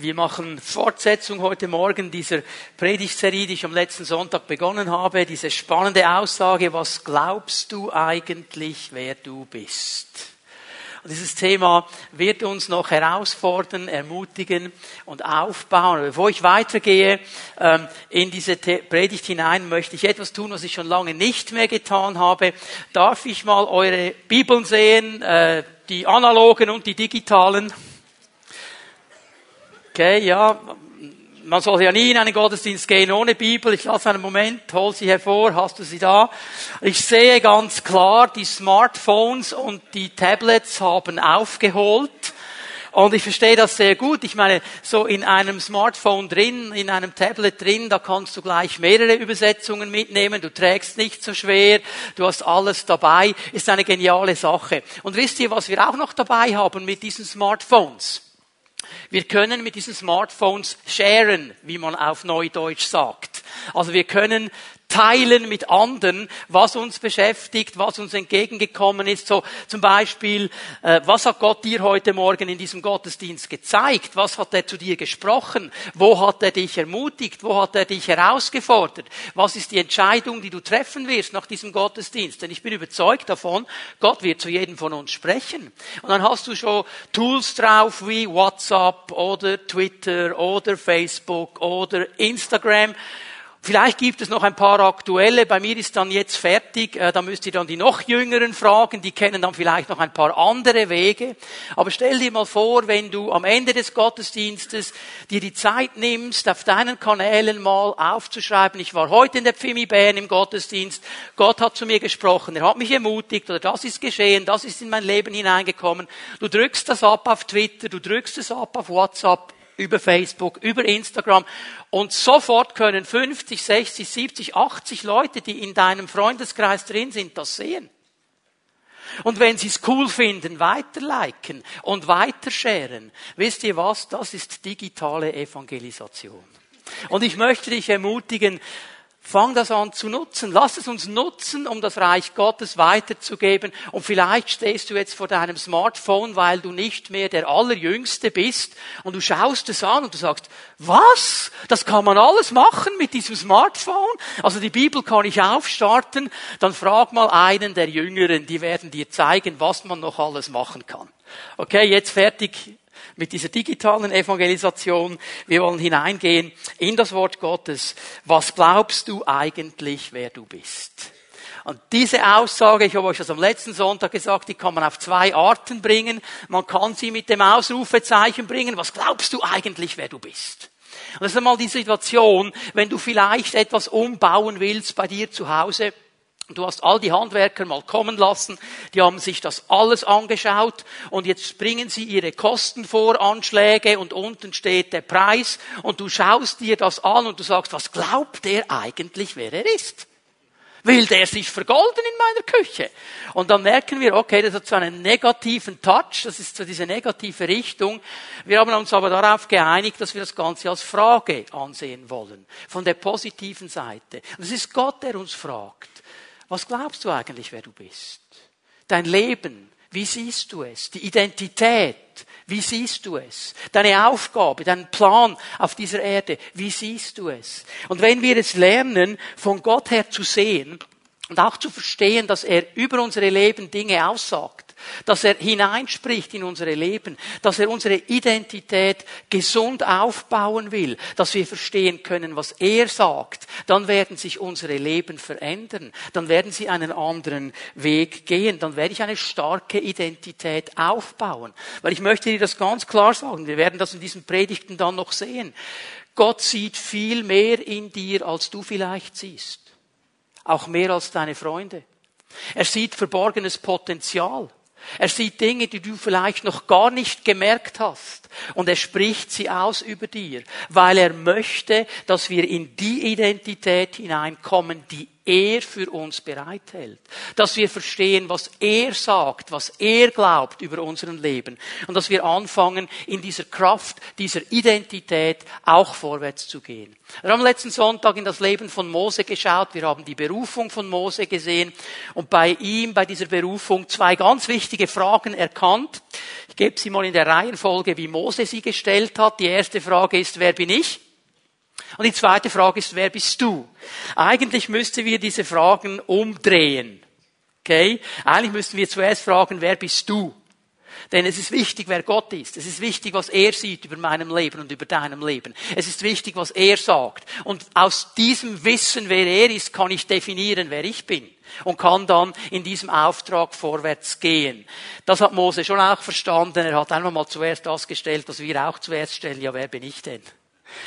Wir machen Fortsetzung heute Morgen dieser Predigtserie, die ich am letzten Sonntag begonnen habe. Diese spannende Aussage, was glaubst du eigentlich, wer du bist? Und dieses Thema wird uns noch herausfordern, ermutigen und aufbauen. Bevor ich weitergehe ähm, in diese Predigt hinein, möchte ich etwas tun, was ich schon lange nicht mehr getan habe. Darf ich mal eure Bibeln sehen, äh, die analogen und die digitalen? Okay, ja, man soll ja nie in einen Gottesdienst gehen ohne Bibel. Ich lasse einen Moment, hol sie hervor, hast du sie da? Ich sehe ganz klar, die Smartphones und die Tablets haben aufgeholt. Und ich verstehe das sehr gut. Ich meine, so in einem Smartphone drin, in einem Tablet drin, da kannst du gleich mehrere Übersetzungen mitnehmen. Du trägst nicht so schwer. Du hast alles dabei. Ist eine geniale Sache. Und wisst ihr, was wir auch noch dabei haben mit diesen Smartphones? Wir können mit diesen Smartphones sharen, wie man auf Neudeutsch sagt. Also wir können teilen mit anderen, was uns beschäftigt, was uns entgegengekommen ist. So zum Beispiel, äh, was hat Gott dir heute Morgen in diesem Gottesdienst gezeigt? Was hat er zu dir gesprochen? Wo hat er dich ermutigt? Wo hat er dich herausgefordert? Was ist die Entscheidung, die du treffen wirst nach diesem Gottesdienst? Denn ich bin überzeugt davon, Gott wird zu jedem von uns sprechen. Und dann hast du schon Tools drauf wie WhatsApp oder Twitter oder Facebook oder Instagram. Vielleicht gibt es noch ein paar aktuelle. Bei mir ist dann jetzt fertig. Äh, da müsst ihr dann die noch jüngeren fragen. Die kennen dann vielleicht noch ein paar andere Wege. Aber stell dir mal vor, wenn du am Ende des Gottesdienstes dir die Zeit nimmst, auf deinen Kanälen mal aufzuschreiben. Ich war heute in der Pfimi Bern im Gottesdienst. Gott hat zu mir gesprochen. Er hat mich ermutigt oder das ist geschehen. Das ist in mein Leben hineingekommen. Du drückst das ab auf Twitter. Du drückst es ab auf WhatsApp über Facebook, über Instagram und sofort können 50, 60, 70, 80 Leute, die in deinem Freundeskreis drin sind, das sehen. Und wenn sie es cool finden, weiterliken und weiterscheren, wisst ihr was? Das ist digitale Evangelisation. Und ich möchte dich ermutigen, Fang das an zu nutzen. Lass es uns nutzen, um das Reich Gottes weiterzugeben. Und vielleicht stehst du jetzt vor deinem Smartphone, weil du nicht mehr der Allerjüngste bist. Und du schaust es an und du sagst, was? Das kann man alles machen mit diesem Smartphone? Also die Bibel kann ich aufstarten. Dann frag mal einen der Jüngeren, die werden dir zeigen, was man noch alles machen kann. Okay, jetzt fertig mit dieser digitalen Evangelisation. Wir wollen hineingehen in das Wort Gottes. Was glaubst du eigentlich, wer du bist? Und diese Aussage, ich habe euch das am letzten Sonntag gesagt, die kann man auf zwei Arten bringen. Man kann sie mit dem Ausrufezeichen bringen. Was glaubst du eigentlich, wer du bist? Und das ist einmal die Situation, wenn du vielleicht etwas umbauen willst bei dir zu Hause Du hast all die Handwerker mal kommen lassen, die haben sich das alles angeschaut und jetzt bringen sie ihre Kostenvoranschläge und unten steht der Preis und du schaust dir das an und du sagst, was glaubt der eigentlich, wer er ist? Will der sich vergolden in meiner Küche? Und dann merken wir, okay, das hat so einen negativen Touch, das ist so diese negative Richtung. Wir haben uns aber darauf geeinigt, dass wir das Ganze als Frage ansehen wollen. Von der positiven Seite. Und es ist Gott, der uns fragt. Was glaubst du eigentlich, wer du bist? Dein Leben, wie siehst du es? Die Identität, wie siehst du es? Deine Aufgabe, dein Plan auf dieser Erde, wie siehst du es? Und wenn wir es lernen, von Gott her zu sehen und auch zu verstehen, dass er über unsere Leben Dinge aussagt, dass er hineinspricht in unsere Leben, dass er unsere Identität gesund aufbauen will, dass wir verstehen können, was er sagt, dann werden sich unsere Leben verändern, dann werden sie einen anderen Weg gehen, dann werde ich eine starke Identität aufbauen. Weil ich möchte dir das ganz klar sagen, wir werden das in diesen Predigten dann noch sehen. Gott sieht viel mehr in dir, als du vielleicht siehst. Auch mehr als deine Freunde. Er sieht verborgenes Potenzial. Er sieht Dinge, die du vielleicht noch gar nicht gemerkt hast. Und er spricht sie aus über dir, weil er möchte, dass wir in die Identität hineinkommen, die er für uns bereithält. Dass wir verstehen, was er sagt, was er glaubt über unseren Leben. Und dass wir anfangen, in dieser Kraft, dieser Identität auch vorwärts zu gehen. Wir haben letzten Sonntag in das Leben von Mose geschaut. Wir haben die Berufung von Mose gesehen und bei ihm, bei dieser Berufung, zwei ganz wichtige Fragen erkannt. Gebe sie mal in der Reihenfolge, wie Mose sie gestellt hat. Die erste Frage ist, wer bin ich? Und die zweite Frage ist, wer bist du? Eigentlich müssten wir diese Fragen umdrehen. Okay? Eigentlich müssten wir zuerst fragen, wer bist du? Denn es ist wichtig, wer Gott ist. Es ist wichtig, was er sieht über meinem Leben und über deinem Leben. Es ist wichtig, was er sagt. Und aus diesem Wissen, wer er ist, kann ich definieren, wer ich bin. Und kann dann in diesem Auftrag vorwärts gehen. Das hat Mose schon auch verstanden. Er hat einmal mal zuerst das gestellt, was wir auch zuerst stellen. Ja, wer bin ich denn?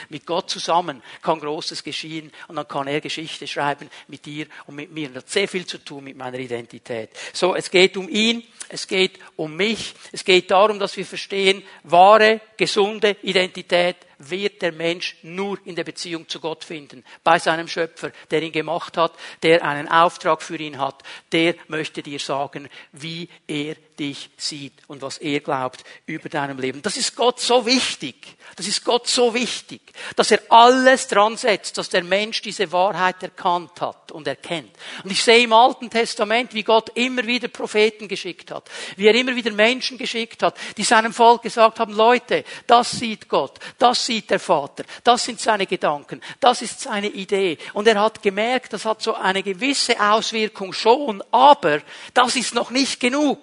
Mit Gott zusammen kann Großes geschehen und dann kann er Geschichte schreiben mit dir und mit mir. Und das hat sehr viel zu tun mit meiner Identität. So, es geht um ihn, es geht um mich, es geht darum, dass wir verstehen, wahre, gesunde Identität wird der Mensch nur in der Beziehung zu Gott finden. Bei seinem Schöpfer, der ihn gemacht hat, der einen Auftrag für ihn hat, der möchte dir sagen, wie er dich sieht und was er glaubt über deinem Leben. Das ist Gott so wichtig. Das ist Gott so wichtig, dass er alles dran setzt, dass der Mensch diese Wahrheit erkannt hat und erkennt. Und ich sehe im Alten Testament, wie Gott immer wieder Propheten geschickt hat, wie er immer wieder Menschen geschickt hat, die seinem Volk gesagt haben, Leute, das sieht Gott, das sieht der Vater, das sind seine Gedanken, das ist seine Idee. Und er hat gemerkt, das hat so eine gewisse Auswirkung schon, aber das ist noch nicht genug.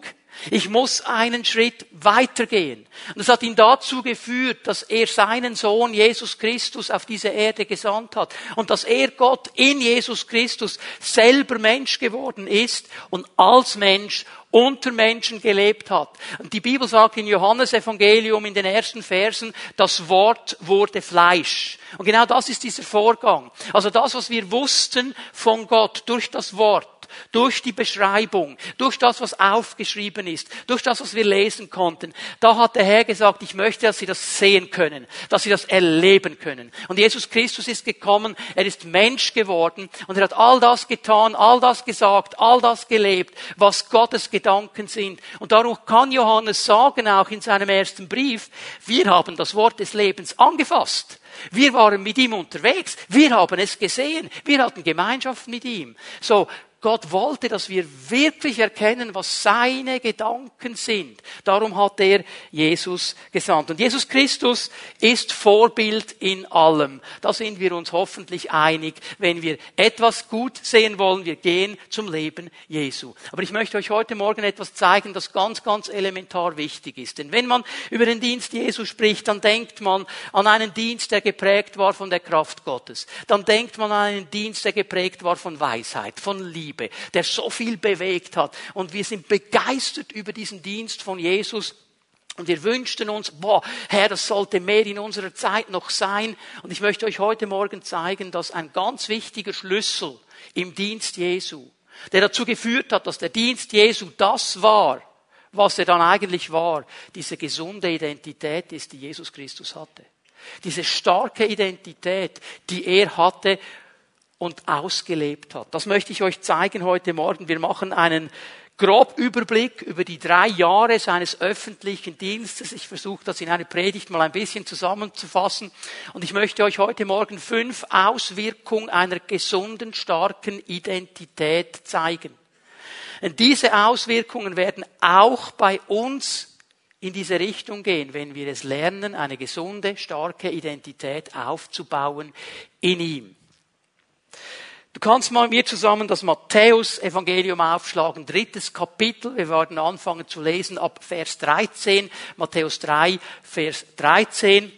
Ich muss einen Schritt weitergehen. Und das hat ihn dazu geführt, dass er seinen Sohn Jesus Christus auf diese Erde gesandt hat und dass er Gott in Jesus Christus selber Mensch geworden ist und als Mensch unter Menschen gelebt hat. Und die Bibel sagt in Johannes Evangelium in den ersten Versen, das Wort wurde Fleisch. Und genau das ist dieser Vorgang. Also das, was wir wussten von Gott durch das Wort durch die Beschreibung, durch das, was aufgeschrieben ist, durch das, was wir lesen konnten. Da hat der Herr gesagt, ich möchte, dass Sie das sehen können, dass Sie das erleben können. Und Jesus Christus ist gekommen, er ist Mensch geworden und er hat all das getan, all das gesagt, all das gelebt, was Gottes Gedanken sind. Und darum kann Johannes sagen, auch in seinem ersten Brief, wir haben das Wort des Lebens angefasst. Wir waren mit ihm unterwegs. Wir haben es gesehen. Wir hatten Gemeinschaft mit ihm. So, Gott wollte, dass wir wirklich erkennen, was seine Gedanken sind. Darum hat er Jesus gesandt. Und Jesus Christus ist Vorbild in allem. Da sind wir uns hoffentlich einig. Wenn wir etwas gut sehen wollen, wir gehen zum Leben Jesu. Aber ich möchte euch heute Morgen etwas zeigen, das ganz, ganz elementar wichtig ist. Denn wenn man über den Dienst Jesu spricht, dann denkt man an einen Dienst, der geprägt war von der Kraft Gottes. Dann denkt man an einen Dienst, der geprägt war von Weisheit, von Liebe Liebe, der so viel bewegt hat. Und wir sind begeistert über diesen Dienst von Jesus. Und wir wünschten uns, boah, Herr, das sollte mehr in unserer Zeit noch sein. Und ich möchte euch heute Morgen zeigen, dass ein ganz wichtiger Schlüssel im Dienst Jesu, der dazu geführt hat, dass der Dienst Jesu das war, was er dann eigentlich war, diese gesunde Identität ist, die Jesus Christus hatte. Diese starke Identität, die er hatte, und ausgelebt hat. Das möchte ich euch zeigen heute Morgen. Wir machen einen grob Überblick über die drei Jahre seines öffentlichen Dienstes. Ich versuche das in einer Predigt mal ein bisschen zusammenzufassen. Und ich möchte euch heute Morgen fünf Auswirkungen einer gesunden, starken Identität zeigen. Und diese Auswirkungen werden auch bei uns in diese Richtung gehen, wenn wir es lernen, eine gesunde, starke Identität aufzubauen in ihm. Du kannst mal mit mir zusammen das Matthäus-Evangelium aufschlagen, drittes Kapitel. Wir werden anfangen zu lesen ab Vers 13, Matthäus 3, Vers 13.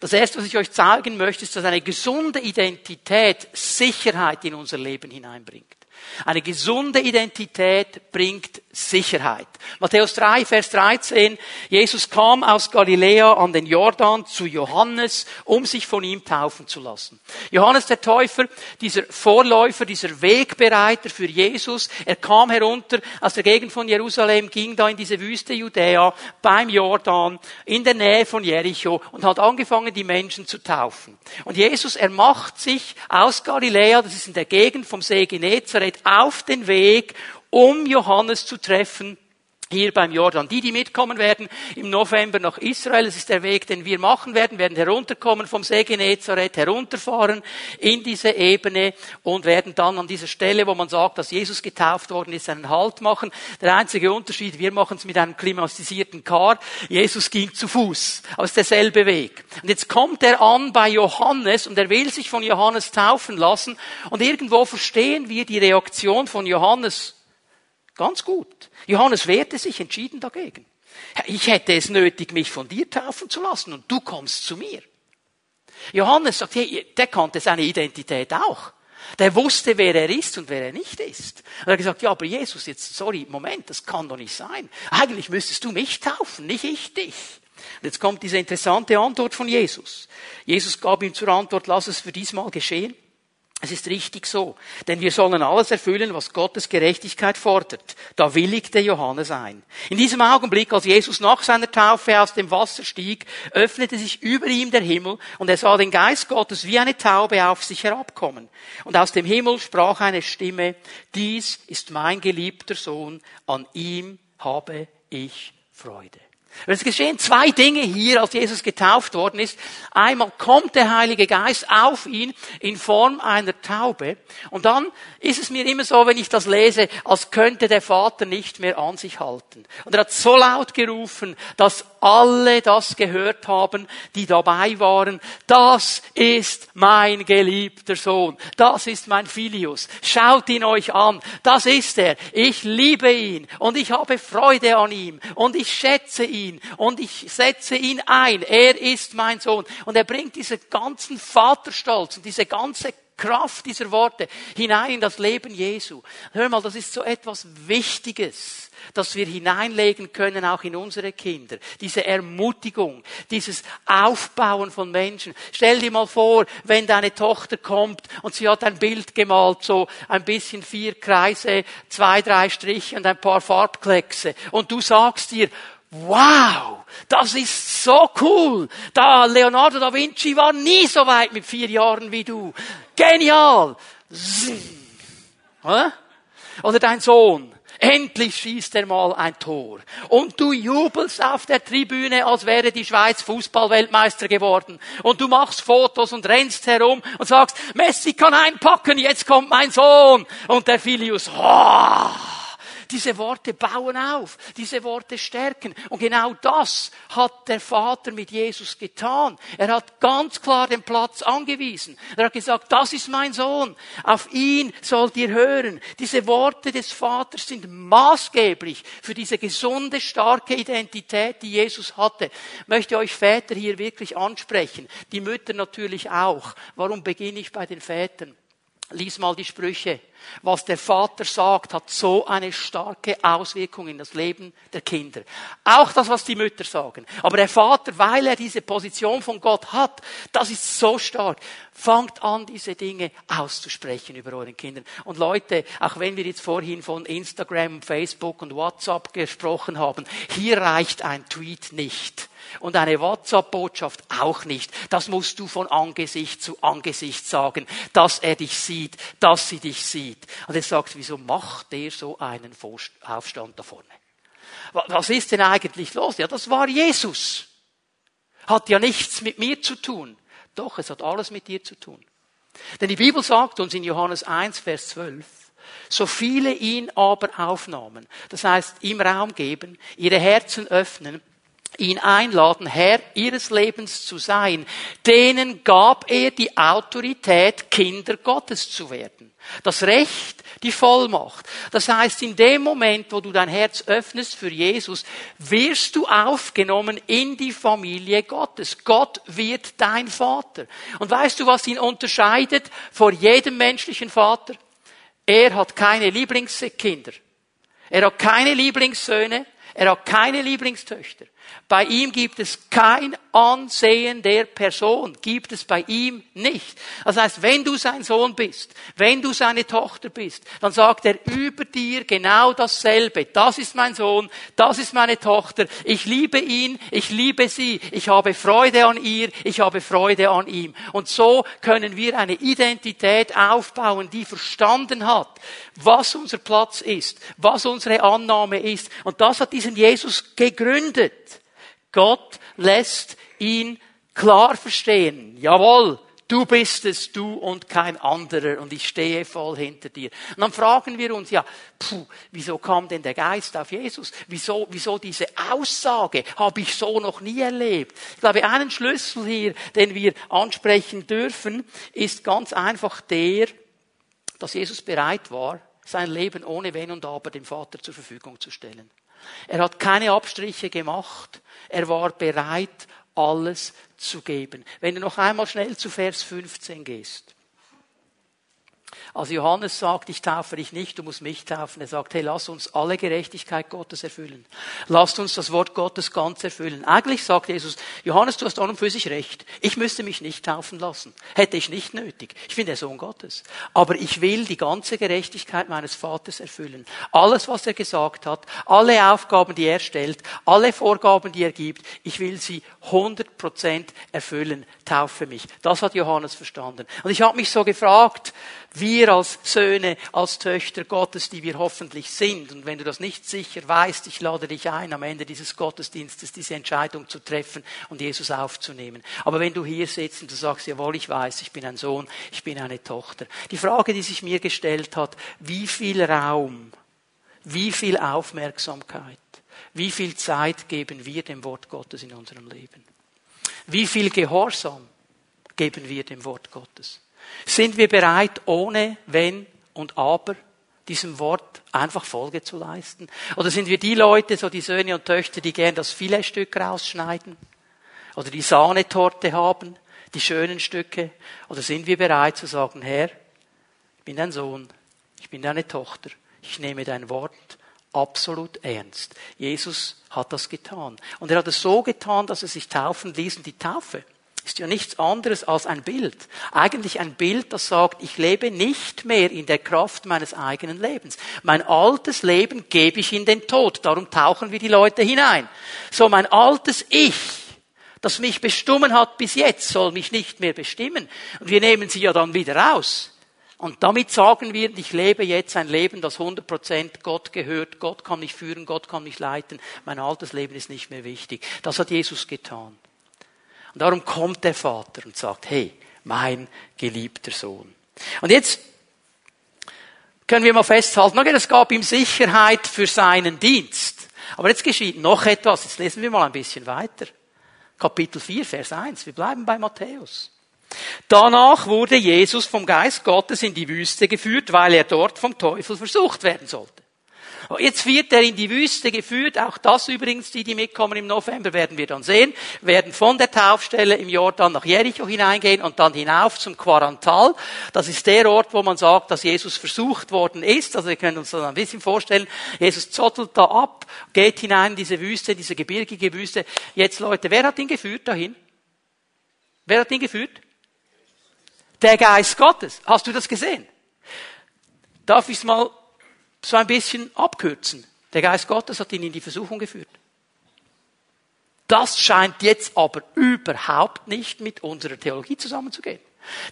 Das erste, was ich euch zeigen möchte, ist, dass eine gesunde Identität Sicherheit in unser Leben hineinbringt. Eine gesunde Identität bringt Sicherheit. Matthäus 3, Vers 13. Jesus kam aus Galiläa an den Jordan zu Johannes, um sich von ihm taufen zu lassen. Johannes der Täufer, dieser Vorläufer, dieser Wegbereiter für Jesus, er kam herunter aus der Gegend von Jerusalem, ging da in diese Wüste Judäa beim Jordan in der Nähe von Jericho und hat angefangen, die Menschen zu taufen. Und Jesus, er macht sich aus Galiläa, das ist in der Gegend vom See Genezareth, auf den Weg, um Johannes zu treffen, hier beim Jordan. Die, die mitkommen werden im November nach Israel, das ist der Weg, den wir machen werden, werden herunterkommen vom See Genezareth, herunterfahren in diese Ebene und werden dann an dieser Stelle, wo man sagt, dass Jesus getauft worden ist, einen Halt machen. Der einzige Unterschied, wir machen es mit einem klimatisierten Car. Jesus ging zu Fuß. Aber es ist derselbe Weg. Und jetzt kommt er an bei Johannes und er will sich von Johannes taufen lassen und irgendwo verstehen wir die Reaktion von Johannes Ganz gut. Johannes wehrte sich entschieden dagegen. Ich hätte es nötig, mich von dir taufen zu lassen und du kommst zu mir. Johannes sagt, hey, der kannte seine Identität auch. Der wusste, wer er ist und wer er nicht ist. Und er hat gesagt, ja, aber Jesus, jetzt, sorry, Moment, das kann doch nicht sein. Eigentlich müsstest du mich taufen, nicht ich dich. Und jetzt kommt diese interessante Antwort von Jesus. Jesus gab ihm zur Antwort, lass es für diesmal geschehen. Es ist richtig so, denn wir sollen alles erfüllen, was Gottes Gerechtigkeit fordert. Da willigte Johannes ein. In diesem Augenblick, als Jesus nach seiner Taufe aus dem Wasser stieg, öffnete sich über ihm der Himmel und er sah den Geist Gottes wie eine Taube auf sich herabkommen. Und aus dem Himmel sprach eine Stimme, dies ist mein geliebter Sohn, an ihm habe ich Freude. Es geschehen zwei Dinge hier, als Jesus getauft worden ist. Einmal kommt der Heilige Geist auf ihn in Form einer Taube. Und dann ist es mir immer so, wenn ich das lese, als könnte der Vater nicht mehr an sich halten. Und er hat so laut gerufen, dass alle das gehört haben, die dabei waren. Das ist mein geliebter Sohn. Das ist mein Filius. Schaut ihn euch an. Das ist er. Ich liebe ihn und ich habe Freude an ihm und ich schätze ihn und ich setze ihn ein. Er ist mein Sohn. Und er bringt diesen ganzen Vaterstolz und diese ganze Kraft dieser Worte hinein in das Leben Jesu. Hör mal, das ist so etwas Wichtiges das wir hineinlegen können, auch in unsere Kinder. Diese Ermutigung, dieses Aufbauen von Menschen. Stell dir mal vor, wenn deine Tochter kommt und sie hat ein Bild gemalt, so ein bisschen vier Kreise, zwei, drei Striche und ein paar Farbkleckse. Und du sagst dir, Wow, das ist so cool. Da Leonardo da Vinci war nie so weit mit vier Jahren wie du. Genial. Oder dein Sohn. Endlich schießt er mal ein Tor. Und du jubelst auf der Tribüne, als wäre die Schweiz Fußballweltmeister geworden. Und du machst Fotos und rennst herum und sagst, Messi kann einpacken, jetzt kommt mein Sohn. Und der Filius, oh, diese Worte bauen auf, diese Worte stärken. Und genau das hat der Vater mit Jesus getan. Er hat ganz klar den Platz angewiesen. Er hat gesagt, das ist mein Sohn. Auf ihn sollt ihr hören. Diese Worte des Vaters sind maßgeblich für diese gesunde, starke Identität, die Jesus hatte. Ich möchte euch Väter hier wirklich ansprechen. Die Mütter natürlich auch. Warum beginne ich bei den Vätern? Lies mal die Sprüche. Was der Vater sagt, hat so eine starke Auswirkung in das Leben der Kinder. Auch das, was die Mütter sagen. Aber der Vater, weil er diese Position von Gott hat, das ist so stark. Fangt an, diese Dinge auszusprechen über euren Kindern. Und Leute, auch wenn wir jetzt vorhin von Instagram, Facebook und WhatsApp gesprochen haben, hier reicht ein Tweet nicht. Und eine WhatsApp-Botschaft auch nicht. Das musst du von Angesicht zu Angesicht sagen, dass er dich sieht, dass sie dich sieht. Und er sagt, wieso macht der so einen Aufstand da vorne? Was ist denn eigentlich los? Ja, das war Jesus. Hat ja nichts mit mir zu tun. Doch, es hat alles mit dir zu tun. Denn die Bibel sagt uns in Johannes 1, Vers 12, so viele ihn aber aufnahmen, das heißt ihm Raum geben, ihre Herzen öffnen, ihn einladen, Herr ihres Lebens zu sein, denen gab er die Autorität, Kinder Gottes zu werden. Das Recht, die Vollmacht. Das heißt, in dem Moment, wo du dein Herz öffnest für Jesus, wirst du aufgenommen in die Familie Gottes. Gott wird dein Vater. Und weißt du, was ihn unterscheidet vor jedem menschlichen Vater? Er hat keine Lieblingskinder. Er hat keine Lieblingssöhne. Er hat keine Lieblingstöchter. Bei ihm gibt es kein Ansehen der Person, gibt es bei ihm nicht. Das heißt, wenn du sein Sohn bist, wenn du seine Tochter bist, dann sagt er über dir genau dasselbe. Das ist mein Sohn, das ist meine Tochter, ich liebe ihn, ich liebe sie, ich habe Freude an ihr, ich habe Freude an ihm. Und so können wir eine Identität aufbauen, die verstanden hat, was unser Platz ist, was unsere Annahme ist. Und das hat diesen Jesus gegründet. Gott lässt ihn klar verstehen. Jawohl, du bist es, du und kein anderer und ich stehe voll hinter dir. Und dann fragen wir uns ja, puh, wieso kam denn der Geist auf Jesus? Wieso, wieso diese Aussage habe ich so noch nie erlebt? Ich glaube, einen Schlüssel hier, den wir ansprechen dürfen, ist ganz einfach der, dass Jesus bereit war, sein Leben ohne Wenn und Aber dem Vater zur Verfügung zu stellen. Er hat keine Abstriche gemacht. Er war bereit, alles zu geben. Wenn du noch einmal schnell zu Vers 15 gehst. Also Johannes sagt, ich taufe dich nicht, du musst mich taufen. Er sagt, hey, lass uns alle Gerechtigkeit Gottes erfüllen. Lasst uns das Wort Gottes ganz erfüllen. Eigentlich sagt Jesus, Johannes, du hast an und für sich recht. Ich müsste mich nicht taufen lassen. Hätte ich nicht nötig. Ich bin der Sohn Gottes. Aber ich will die ganze Gerechtigkeit meines Vaters erfüllen. Alles, was er gesagt hat, alle Aufgaben, die er stellt, alle Vorgaben, die er gibt, ich will sie 100 Prozent erfüllen. Taufe mich. Das hat Johannes verstanden. Und ich habe mich so gefragt, wir als Söhne, als Töchter Gottes, die wir hoffentlich sind. Und wenn du das nicht sicher weißt, ich lade dich ein, am Ende dieses Gottesdienstes diese Entscheidung zu treffen und Jesus aufzunehmen. Aber wenn du hier sitzt und du sagst, jawohl, ich weiß, ich bin ein Sohn, ich bin eine Tochter. Die Frage, die sich mir gestellt hat, wie viel Raum, wie viel Aufmerksamkeit, wie viel Zeit geben wir dem Wort Gottes in unserem Leben? Wie viel Gehorsam geben wir dem Wort Gottes? Sind wir bereit, ohne Wenn und Aber diesem Wort einfach Folge zu leisten? Oder sind wir die Leute, so die Söhne und Töchter, die gern das Filetstück rausschneiden? Oder die Sahnetorte haben? Die schönen Stücke? Oder sind wir bereit zu sagen, Herr, ich bin dein Sohn, ich bin deine Tochter, ich nehme dein Wort absolut ernst. Jesus hat das getan. Und er hat es so getan, dass er sich taufen ließ. Und die Taufe ist ja nichts anderes als ein Bild. Eigentlich ein Bild, das sagt, ich lebe nicht mehr in der Kraft meines eigenen Lebens. Mein altes Leben gebe ich in den Tod. Darum tauchen wir die Leute hinein. So mein altes Ich, das mich bestimmen hat bis jetzt, soll mich nicht mehr bestimmen. Und wir nehmen sie ja dann wieder raus. Und damit sagen wir, ich lebe jetzt ein Leben, das 100% Gott gehört. Gott kann mich führen, Gott kann mich leiten. Mein altes Leben ist nicht mehr wichtig. Das hat Jesus getan. Und darum kommt der Vater und sagt, hey, mein geliebter Sohn. Und jetzt können wir mal festhalten, okay, es gab ihm Sicherheit für seinen Dienst. Aber jetzt geschieht noch etwas. Jetzt lesen wir mal ein bisschen weiter. Kapitel 4, Vers 1. Wir bleiben bei Matthäus. Danach wurde Jesus vom Geist Gottes in die Wüste geführt, weil er dort vom Teufel versucht werden sollte. Jetzt wird er in die Wüste geführt. Auch das übrigens, die, die mitkommen im November, werden wir dann sehen. werden von der Taufstelle im Jordan nach Jericho hineingehen und dann hinauf zum Quarantal. Das ist der Ort, wo man sagt, dass Jesus versucht worden ist. Also wir können uns das ein bisschen vorstellen. Jesus zottelt da ab, geht hinein in diese Wüste, diese gebirgige Wüste. Jetzt Leute, wer hat ihn geführt dahin? Wer hat ihn geführt? Der Geist Gottes. Hast du das gesehen? Darf ich es mal so ein bisschen abkürzen. Der Geist Gottes hat ihn in die Versuchung geführt. Das scheint jetzt aber überhaupt nicht mit unserer Theologie zusammenzugehen.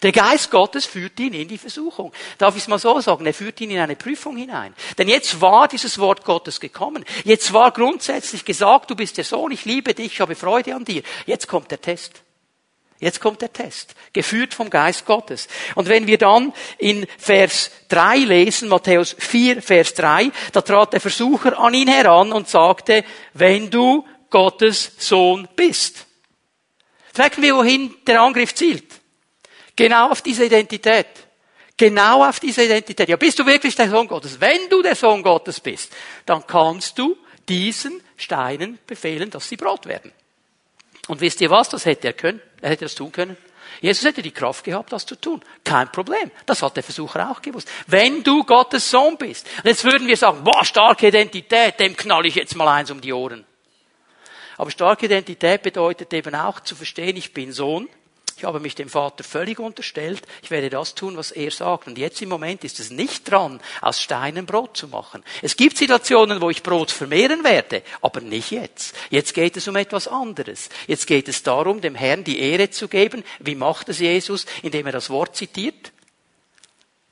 Der Geist Gottes führt ihn in die Versuchung. Darf ich es mal so sagen? Er führt ihn in eine Prüfung hinein. Denn jetzt war dieses Wort Gottes gekommen. Jetzt war grundsätzlich gesagt, du bist der Sohn, ich liebe dich, ich habe Freude an dir. Jetzt kommt der Test. Jetzt kommt der Test, geführt vom Geist Gottes. Und wenn wir dann in Vers 3 lesen, Matthäus 4, Vers 3, da trat der Versucher an ihn heran und sagte, wenn du Gottes Sohn bist. Merken wir, wohin der Angriff zielt. Genau auf diese Identität. Genau auf diese Identität. Ja, bist du wirklich der Sohn Gottes? Wenn du der Sohn Gottes bist, dann kannst du diesen Steinen befehlen, dass sie Brot werden. Und wisst ihr was? Das hätte er können. Er hätte das tun können. Jesus hätte die Kraft gehabt, das zu tun. Kein Problem. Das hat der Versucher auch gewusst. Wenn du Gottes Sohn bist. Und jetzt würden wir sagen, boah, starke Identität, dem knall ich jetzt mal eins um die Ohren. Aber starke Identität bedeutet eben auch zu verstehen, ich bin Sohn, ich habe mich dem Vater völlig unterstellt. Ich werde das tun, was er sagt. Und jetzt im Moment ist es nicht dran, aus Steinen Brot zu machen. Es gibt Situationen, wo ich Brot vermehren werde, aber nicht jetzt. Jetzt geht es um etwas anderes. Jetzt geht es darum, dem Herrn die Ehre zu geben. Wie macht es Jesus? Indem er das Wort zitiert.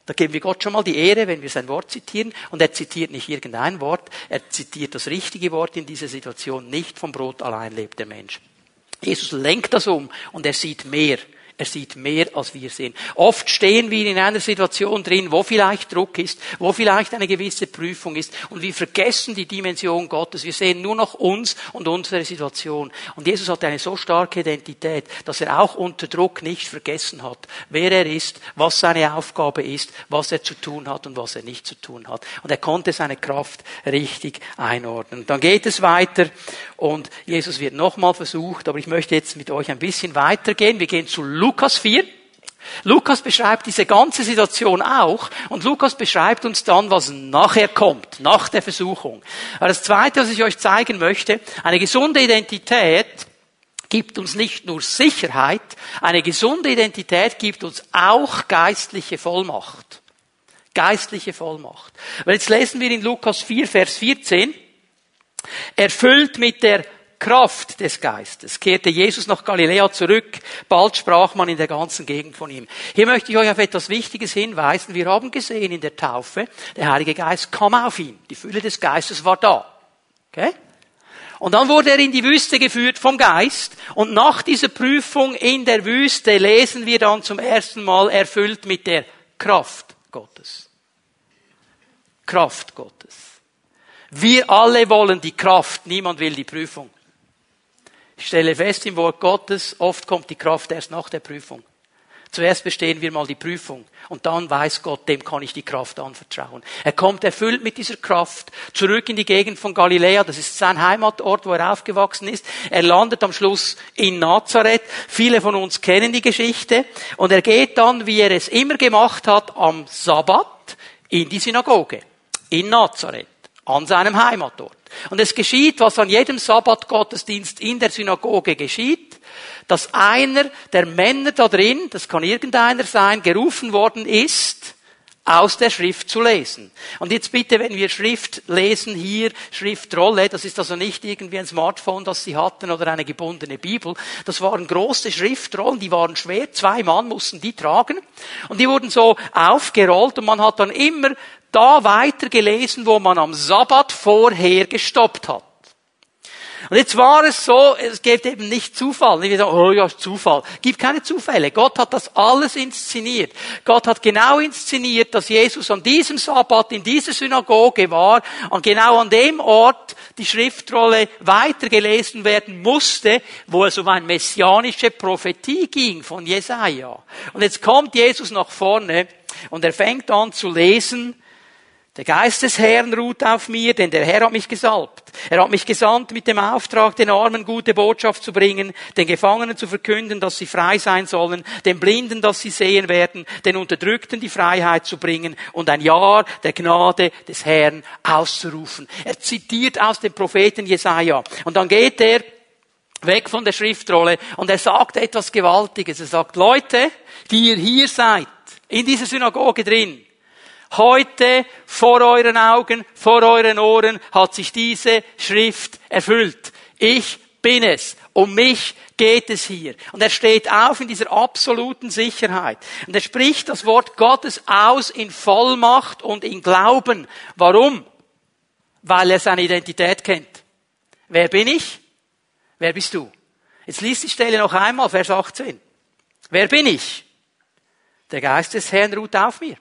Da geben wir Gott schon mal die Ehre, wenn wir sein Wort zitieren. Und er zitiert nicht irgendein Wort, er zitiert das richtige Wort in dieser Situation. Nicht vom Brot allein lebt der Mensch. Jesus lenkt das um und er sieht mehr. Er sieht mehr, als wir sehen. Oft stehen wir in einer Situation drin, wo vielleicht Druck ist, wo vielleicht eine gewisse Prüfung ist und wir vergessen die Dimension Gottes. Wir sehen nur noch uns und unsere Situation. Und Jesus hat eine so starke Identität, dass er auch unter Druck nicht vergessen hat, wer er ist, was seine Aufgabe ist, was er zu tun hat und was er nicht zu tun hat. Und er konnte seine Kraft richtig einordnen. Dann geht es weiter und Jesus wird nochmal versucht, aber ich möchte jetzt mit euch ein bisschen weitergehen. Wir gehen zu Lukas 4. Lukas beschreibt diese ganze Situation auch und Lukas beschreibt uns dann, was nachher kommt, nach der Versuchung. Aber das Zweite, was ich euch zeigen möchte, eine gesunde Identität gibt uns nicht nur Sicherheit, eine gesunde Identität gibt uns auch geistliche Vollmacht. Geistliche Vollmacht. Weil jetzt lesen wir in Lukas 4, Vers 14, erfüllt mit der Kraft des Geistes kehrte Jesus nach Galiläa zurück. Bald sprach man in der ganzen Gegend von ihm. Hier möchte ich euch auf etwas Wichtiges hinweisen. Wir haben gesehen in der Taufe, der Heilige Geist kam auf ihn. Die Fülle des Geistes war da. Okay? Und dann wurde er in die Wüste geführt vom Geist. Und nach dieser Prüfung in der Wüste lesen wir dann zum ersten Mal erfüllt mit der Kraft Gottes. Kraft Gottes. Wir alle wollen die Kraft, niemand will die Prüfung. Ich stelle fest im Wort Gottes, oft kommt die Kraft erst nach der Prüfung. Zuerst bestehen wir mal die Prüfung und dann weiß Gott, dem kann ich die Kraft anvertrauen. Er kommt erfüllt mit dieser Kraft zurück in die Gegend von Galiläa, das ist sein Heimatort, wo er aufgewachsen ist. Er landet am Schluss in Nazareth. Viele von uns kennen die Geschichte und er geht dann, wie er es immer gemacht hat, am Sabbat in die Synagoge in Nazareth an seinem Heimatort. Und es geschieht, was an jedem Sabbatgottesdienst in der Synagoge geschieht, dass einer der Männer da drin, das kann irgendeiner sein, gerufen worden ist, aus der Schrift zu lesen. Und jetzt bitte, wenn wir Schrift lesen, hier Schriftrolle, das ist also nicht irgendwie ein Smartphone, das Sie hatten oder eine gebundene Bibel. Das waren große Schriftrollen, die waren schwer, zwei Mann mussten die tragen. Und die wurden so aufgerollt und man hat dann immer da weitergelesen, wo man am Sabbat vorher gestoppt hat. Und jetzt war es so, es gibt eben nicht Zufall. Nicht sagen, oh ja, Zufall. Gibt keine Zufälle. Gott hat das alles inszeniert. Gott hat genau inszeniert, dass Jesus an diesem Sabbat in dieser Synagoge war und genau an dem Ort die Schriftrolle weitergelesen werden musste, wo es um eine messianische Prophetie ging von Jesaja. Und jetzt kommt Jesus nach vorne und er fängt an zu lesen der Geist des Herrn ruht auf mir, denn der Herr hat mich gesalbt. Er hat mich gesandt mit dem Auftrag, den Armen gute Botschaft zu bringen, den Gefangenen zu verkünden, dass sie frei sein sollen, den Blinden, dass sie sehen werden, den Unterdrückten die Freiheit zu bringen und ein Jahr der Gnade des Herrn auszurufen. Er zitiert aus dem Propheten Jesaja. Und dann geht er weg von der Schriftrolle und er sagt etwas Gewaltiges. Er sagt, Leute, die ihr hier seid, in dieser Synagoge drin, Heute vor euren Augen, vor euren Ohren hat sich diese Schrift erfüllt. Ich bin es. Um mich geht es hier. Und er steht auf in dieser absoluten Sicherheit. Und er spricht das Wort Gottes aus in Vollmacht und in Glauben. Warum? Weil er seine Identität kennt. Wer bin ich? Wer bist du? Jetzt liest die Stelle noch einmal, Vers 18. Wer bin ich? Der Geist des Herrn ruht auf mir.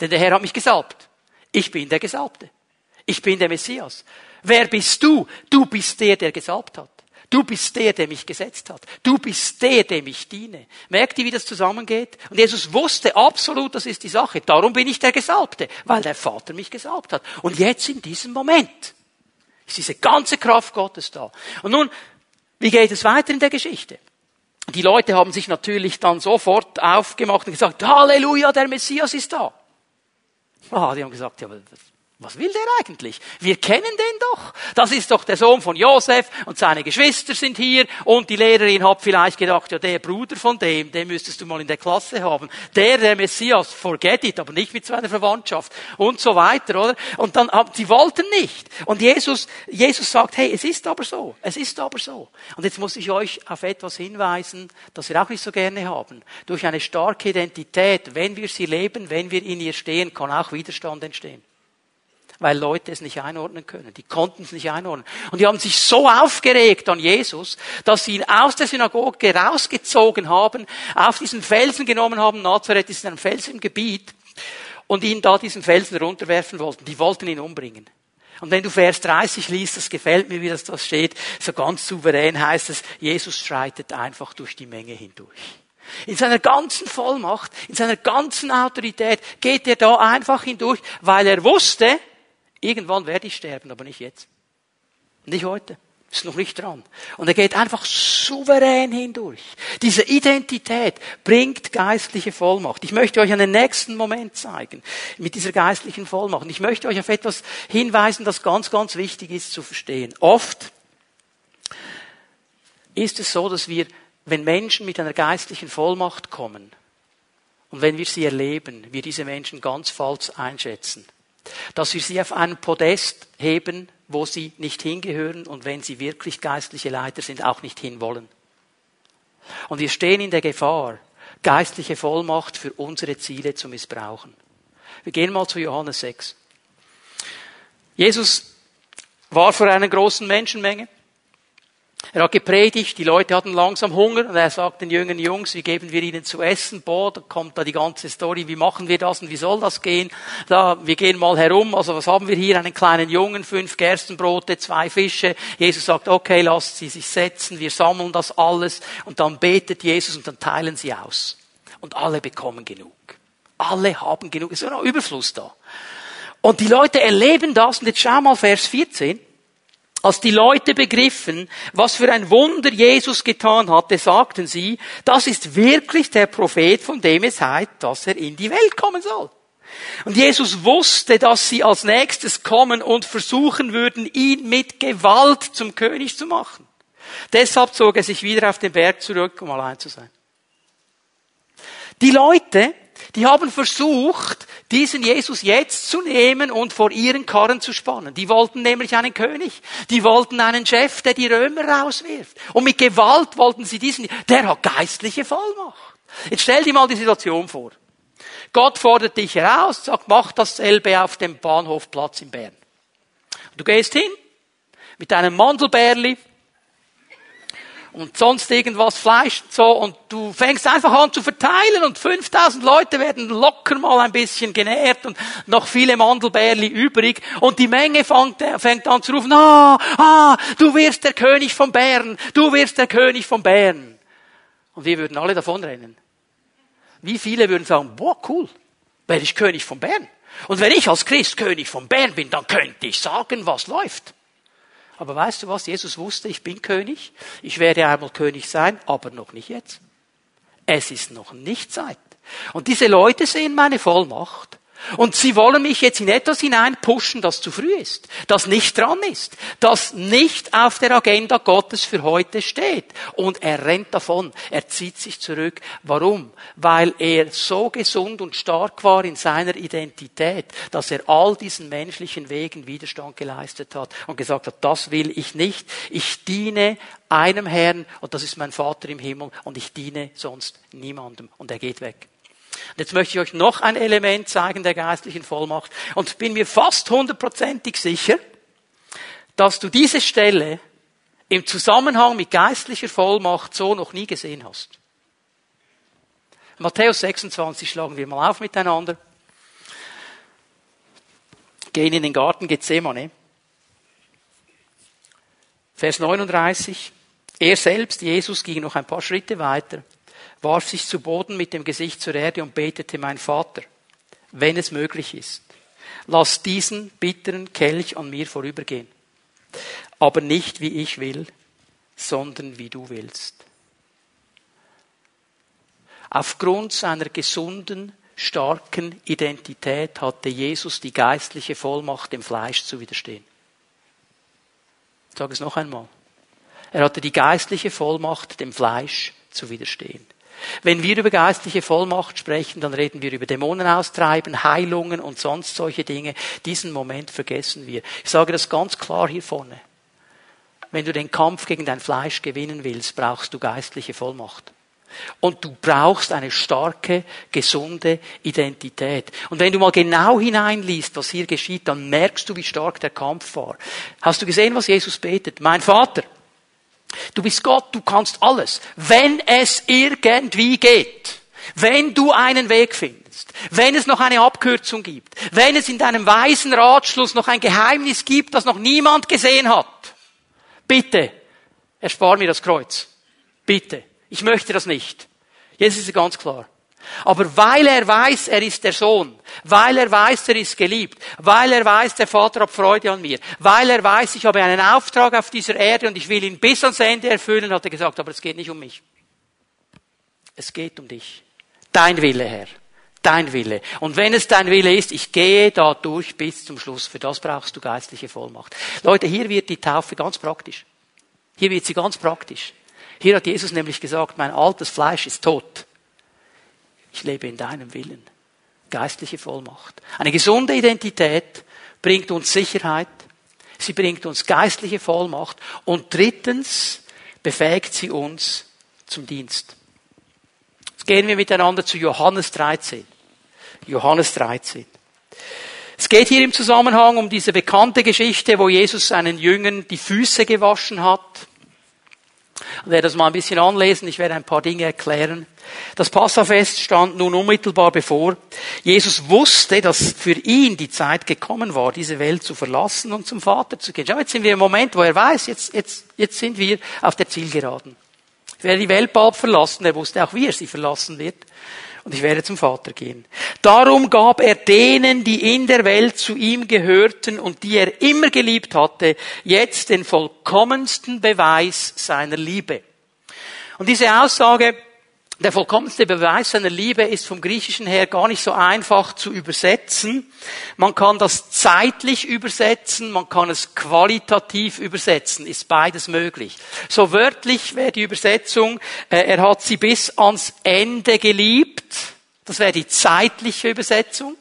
Denn der Herr hat mich gesalbt. Ich bin der Gesalbte. Ich bin der Messias. Wer bist du? Du bist der, der gesalbt hat. Du bist der, der mich gesetzt hat. Du bist der, dem ich diene. Merkt ihr, wie das zusammengeht? Und Jesus wusste absolut, das ist die Sache. Darum bin ich der Gesalbte, weil der Vater mich gesalbt hat. Und jetzt in diesem Moment ist diese ganze Kraft Gottes da. Und nun, wie geht es weiter in der Geschichte? Die Leute haben sich natürlich dann sofort aufgemacht und gesagt, Halleluja, der Messias ist da. Ah, die haben gesagt, ja, Was will der eigentlich? Wir kennen den doch. Das ist doch der Sohn von Josef und seine Geschwister sind hier und die Lehrerin hat vielleicht gedacht, ja, der Bruder von dem, den müsstest du mal in der Klasse haben. Der, der Messias, forget it, aber nicht mit so einer Verwandtschaft und so weiter, oder? Und dann, sie wollten nicht. Und Jesus, Jesus sagt, hey, es ist aber so. Es ist aber so. Und jetzt muss ich euch auf etwas hinweisen, das wir auch nicht so gerne haben. Durch eine starke Identität, wenn wir sie leben, wenn wir in ihr stehen, kann auch Widerstand entstehen weil Leute es nicht einordnen können. Die konnten es nicht einordnen. Und die haben sich so aufgeregt an Jesus, dass sie ihn aus der Synagoge rausgezogen haben, auf diesen Felsen genommen haben. Nazareth ist ein Felsen im Gebiet und ihn da diesen Felsen runterwerfen wollten. Die wollten ihn umbringen. Und wenn du Vers 30 liest, das gefällt mir, wie das da steht, so ganz souverän heißt es, Jesus schreitet einfach durch die Menge hindurch. In seiner ganzen Vollmacht, in seiner ganzen Autorität geht er da einfach hindurch, weil er wusste, Irgendwann werde ich sterben, aber nicht jetzt. Nicht heute. Ist noch nicht dran. Und er geht einfach souverän hindurch. Diese Identität bringt geistliche Vollmacht. Ich möchte euch einen nächsten Moment zeigen mit dieser geistlichen Vollmacht. Und ich möchte euch auf etwas hinweisen, das ganz, ganz wichtig ist zu verstehen. Oft ist es so, dass wir, wenn Menschen mit einer geistlichen Vollmacht kommen und wenn wir sie erleben, wir diese Menschen ganz falsch einschätzen. Dass wir sie auf einen Podest heben, wo sie nicht hingehören und wenn sie wirklich geistliche Leiter sind, auch nicht hinwollen. Und wir stehen in der Gefahr, geistliche Vollmacht für unsere Ziele zu missbrauchen. Wir gehen mal zu Johannes 6. Jesus war vor einer großen Menschenmenge. Er hat gepredigt, die Leute hatten langsam Hunger und er sagt den jungen Jungs, wie geben wir ihnen zu essen? Boah, da kommt da die ganze Story, wie machen wir das und wie soll das gehen? Da, wir gehen mal herum, also was haben wir hier? Einen kleinen Jungen, fünf Gerstenbrote, zwei Fische. Jesus sagt, okay, lasst sie sich setzen, wir sammeln das alles und dann betet Jesus und dann teilen sie aus. Und alle bekommen genug. Alle haben genug. Es ist ein Überfluss da. Und die Leute erleben das und jetzt schau mal Vers 14. Als die Leute begriffen, was für ein Wunder Jesus getan hatte, sagten sie, das ist wirklich der Prophet, von dem es heißt, dass er in die Welt kommen soll. Und Jesus wusste, dass sie als nächstes kommen und versuchen würden, ihn mit Gewalt zum König zu machen. Deshalb zog er sich wieder auf den Berg zurück, um allein zu sein. Die Leute die haben versucht, diesen Jesus jetzt zu nehmen und vor ihren Karren zu spannen. Die wollten nämlich einen König. Die wollten einen Chef, der die Römer rauswirft. Und mit Gewalt wollten sie diesen, der hat geistliche Vollmacht. Jetzt stell dir mal die Situation vor. Gott fordert dich heraus, sagt, mach dasselbe auf dem Bahnhofplatz in Bern. Du gehst hin, mit deinem Mandelbärli, und sonst irgendwas Fleisch und so und du fängst einfach an zu verteilen und 5000 Leute werden locker mal ein bisschen genährt und noch viele Mandelbärli übrig und die Menge fängt, fängt an zu rufen, ah, ah, du wirst der König von Bern, du wirst der König von Bern. Und wir würden alle davonrennen. Wie viele würden sagen, boah, cool, werde ich König von Bern. Und wenn ich als Christ König von Bern bin, dann könnte ich sagen, was läuft. Aber weißt du was? Jesus wusste, ich bin König. Ich werde einmal König sein, aber noch nicht jetzt. Es ist noch nicht Zeit. Und diese Leute sehen meine Vollmacht und sie wollen mich jetzt in etwas hineinpushen, das zu früh ist, das nicht dran ist, das nicht auf der Agenda Gottes für heute steht. Und er rennt davon, er zieht sich zurück. Warum? Weil er so gesund und stark war in seiner Identität, dass er all diesen menschlichen Wegen Widerstand geleistet hat und gesagt hat, das will ich nicht. Ich diene einem Herrn und das ist mein Vater im Himmel und ich diene sonst niemandem. Und er geht weg. Und jetzt möchte ich euch noch ein Element zeigen der geistlichen Vollmacht und bin mir fast hundertprozentig sicher, dass du diese Stelle im Zusammenhang mit geistlicher Vollmacht so noch nie gesehen hast. Matthäus 26 schlagen wir mal auf miteinander. Gehen in den Garten Gethsemane. Vers 39. Er selbst, Jesus, ging noch ein paar Schritte weiter warf sich zu Boden mit dem Gesicht zur Erde und betete, mein Vater, wenn es möglich ist, lass diesen bitteren Kelch an mir vorübergehen. Aber nicht wie ich will, sondern wie du willst. Aufgrund seiner gesunden starken Identität hatte Jesus die geistliche Vollmacht, dem Fleisch zu widerstehen. Ich sage es noch einmal. Er hatte die geistliche Vollmacht, dem Fleisch zu widerstehen. Wenn wir über geistliche Vollmacht sprechen, dann reden wir über Dämonen austreiben, Heilungen und sonst solche Dinge. Diesen Moment vergessen wir. Ich sage das ganz klar hier vorne. Wenn du den Kampf gegen dein Fleisch gewinnen willst, brauchst du geistliche Vollmacht. Und du brauchst eine starke, gesunde Identität. Und wenn du mal genau hineinliest, was hier geschieht, dann merkst du, wie stark der Kampf war. Hast du gesehen, was Jesus betet? Mein Vater, Du bist Gott, du kannst alles. Wenn es irgendwie geht, wenn du einen Weg findest, wenn es noch eine Abkürzung gibt, wenn es in deinem weisen Ratschluss noch ein Geheimnis gibt, das noch niemand gesehen hat, bitte, erspar mir das Kreuz. Bitte. Ich möchte das nicht. Jetzt ist es ganz klar. Aber weil er weiß, er ist der Sohn, weil er weiß, er ist geliebt, weil er weiß, der Vater hat Freude an mir, weil er weiß, ich habe einen Auftrag auf dieser Erde und ich will ihn bis ans Ende erfüllen, hat er gesagt, aber es geht nicht um mich. Es geht um dich. Dein Wille, Herr. Dein Wille. Und wenn es dein Wille ist, ich gehe da durch bis zum Schluss. Für das brauchst du geistliche Vollmacht. Leute, hier wird die Taufe ganz praktisch. Hier wird sie ganz praktisch. Hier hat Jesus nämlich gesagt, mein altes Fleisch ist tot. Ich lebe in deinem Willen. Geistliche Vollmacht. Eine gesunde Identität bringt uns Sicherheit. Sie bringt uns geistliche Vollmacht. Und drittens befähigt sie uns zum Dienst. Jetzt gehen wir miteinander zu Johannes 13. Johannes 13. Es geht hier im Zusammenhang um diese bekannte Geschichte, wo Jesus seinen Jüngern die Füße gewaschen hat. Ich werde das mal ein bisschen anlesen, ich werde ein paar Dinge erklären. Das Passafest stand nun unmittelbar bevor. Jesus wusste, dass für ihn die Zeit gekommen war, diese Welt zu verlassen und zum Vater zu gehen. Schau, jetzt sind wir im Moment, wo er weiß, jetzt, jetzt, jetzt sind wir auf der Zielgeraden. Werde die Welt bald verlassen, er wusste auch, wie er sie verlassen wird und ich werde zum Vater gehen. Darum gab er denen, die in der Welt zu ihm gehörten und die er immer geliebt hatte, jetzt den vollkommensten Beweis seiner Liebe. Und diese Aussage, der vollkommenste Beweis seiner Liebe ist vom Griechischen her gar nicht so einfach zu übersetzen. Man kann das zeitlich übersetzen, man kann es qualitativ übersetzen, ist beides möglich. So wörtlich wäre die Übersetzung, äh, er hat sie bis ans Ende geliebt. Das wäre die zeitliche Übersetzung.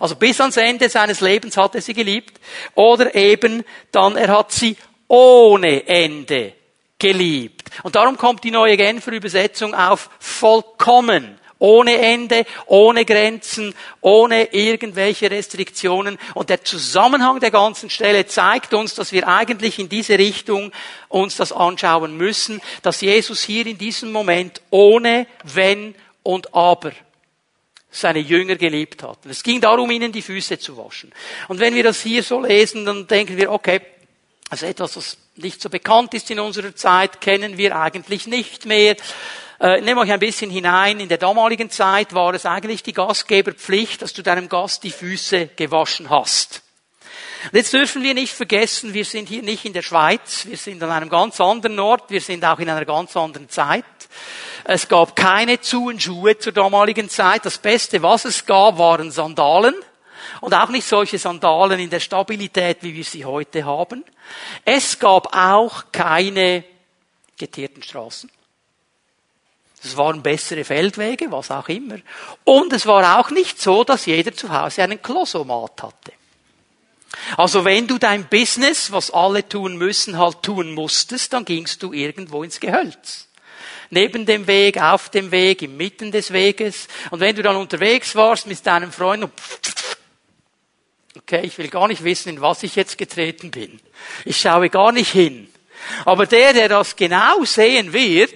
Also bis ans Ende seines Lebens hat er sie geliebt. Oder eben dann, er hat sie ohne Ende geliebt. Und darum kommt die neue Genfer Übersetzung auf vollkommen. Ohne Ende, ohne Grenzen, ohne irgendwelche Restriktionen. Und der Zusammenhang der ganzen Stelle zeigt uns, dass wir eigentlich in diese Richtung uns das anschauen müssen, dass Jesus hier in diesem Moment ohne Wenn und Aber seine Jünger geliebt hat. Und es ging darum, ihnen die Füße zu waschen. Und wenn wir das hier so lesen, dann denken wir, okay, also etwas, was nicht so bekannt ist in unserer Zeit, kennen wir eigentlich nicht mehr. Äh, nehmt euch ein bisschen hinein. In der damaligen Zeit war es eigentlich die Gastgeberpflicht, dass du deinem Gast die Füße gewaschen hast. Und jetzt dürfen wir nicht vergessen, wir sind hier nicht in der Schweiz, wir sind an einem ganz anderen Ort, wir sind auch in einer ganz anderen Zeit. Es gab keine Schuhe zur damaligen Zeit. Das Beste, was es gab, waren Sandalen. Und auch nicht solche Sandalen in der Stabilität, wie wir sie heute haben. Es gab auch keine geteerten Straßen. Es waren bessere Feldwege, was auch immer. Und es war auch nicht so, dass jeder zu Hause einen Klosomat hatte. Also wenn du dein Business, was alle tun müssen, halt tun musstest, dann gingst du irgendwo ins Gehölz. Neben dem Weg, auf dem Weg, inmitten des Weges. Und wenn du dann unterwegs warst mit deinem Freund und Okay, ich will gar nicht wissen, in was ich jetzt getreten bin. Ich schaue gar nicht hin. Aber der, der das genau sehen wird,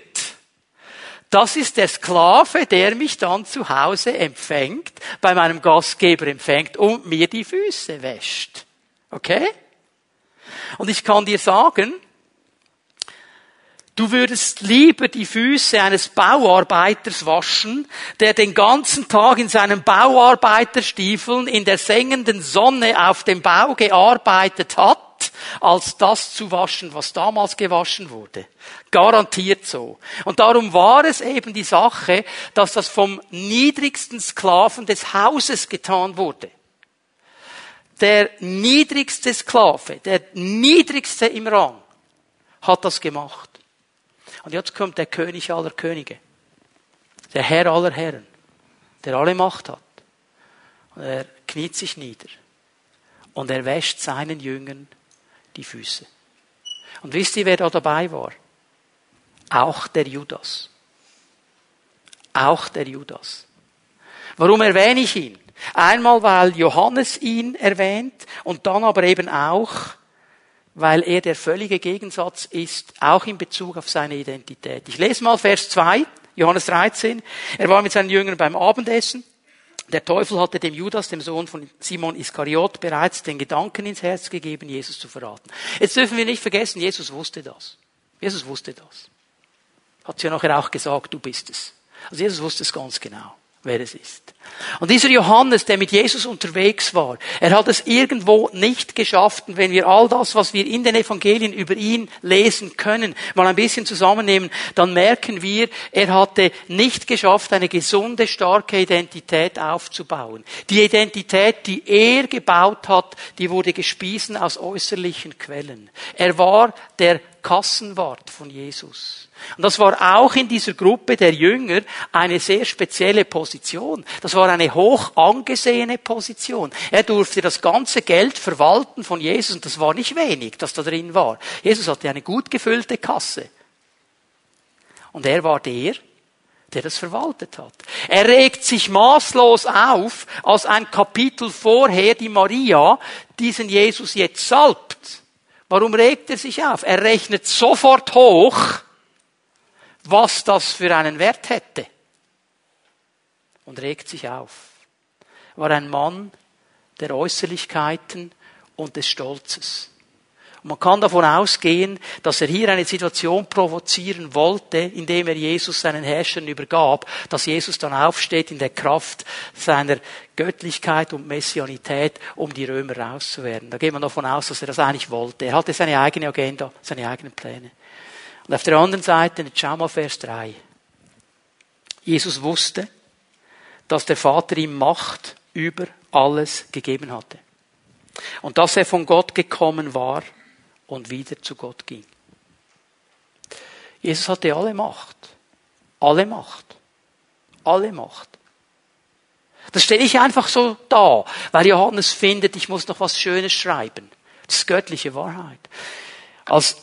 das ist der Sklave, der mich dann zu Hause empfängt, bei meinem Gastgeber empfängt und mir die Füße wäscht. Okay? Und ich kann dir sagen, Du würdest lieber die Füße eines Bauarbeiters waschen, der den ganzen Tag in seinen Bauarbeiterstiefeln in der sengenden Sonne auf dem Bau gearbeitet hat, als das zu waschen, was damals gewaschen wurde. Garantiert so. Und darum war es eben die Sache, dass das vom niedrigsten Sklaven des Hauses getan wurde. Der niedrigste Sklave, der niedrigste im Rang, hat das gemacht. Und jetzt kommt der König aller Könige, der Herr aller Herren, der alle Macht hat. Und er kniet sich nieder und er wäscht seinen Jüngern die Füße. Und wisst ihr, wer da dabei war? Auch der Judas. Auch der Judas. Warum erwähne ich ihn? Einmal, weil Johannes ihn erwähnt und dann aber eben auch, weil er der völlige Gegensatz ist, auch in Bezug auf seine Identität. Ich lese mal Vers 2, Johannes 13. Er war mit seinen Jüngern beim Abendessen der Teufel hatte dem Judas, dem Sohn von Simon Iskariot, bereits den Gedanken ins Herz gegeben, Jesus zu verraten. Jetzt dürfen wir nicht vergessen, Jesus wusste das. Jesus wusste das. Hat ja nachher auch gesagt, du bist es. Also Jesus wusste es ganz genau wer es ist. Und dieser Johannes, der mit Jesus unterwegs war, er hat es irgendwo nicht geschafft. Und wenn wir all das, was wir in den Evangelien über ihn lesen können, mal ein bisschen zusammennehmen, dann merken wir, er hatte nicht geschafft, eine gesunde, starke Identität aufzubauen. Die Identität, die er gebaut hat, die wurde gespiesen aus äußerlichen Quellen. Er war der Kassenwart von Jesus. Und das war auch in dieser Gruppe der Jünger eine sehr spezielle Position. Das war eine hoch angesehene Position. Er durfte das ganze Geld verwalten von Jesus und das war nicht wenig, das da drin war. Jesus hatte eine gut gefüllte Kasse. Und er war der, der das verwaltet hat. Er regt sich maßlos auf, als ein Kapitel vorher die Maria diesen Jesus jetzt salbt. Warum regt er sich auf? Er rechnet sofort hoch, was das für einen Wert hätte. Und regt sich auf. War ein Mann der Äußerlichkeiten und des Stolzes. Und man kann davon ausgehen, dass er hier eine Situation provozieren wollte, indem er Jesus seinen Herrschern übergab, dass Jesus dann aufsteht in der Kraft seiner Göttlichkeit und Messianität, um die Römer rauszuwerden. Da geht man davon aus, dass er das eigentlich wollte. Er hatte seine eigene Agenda, seine eigenen Pläne. Und auf der anderen Seite, schau mal Vers 3. Jesus wusste, dass der Vater ihm Macht über alles gegeben hatte. Und dass er von Gott gekommen war und wieder zu Gott ging. Jesus hatte alle Macht. Alle Macht. Alle Macht. Das stelle ich einfach so da, weil Johannes findet, ich muss noch was Schönes schreiben. Das ist göttliche Wahrheit. Als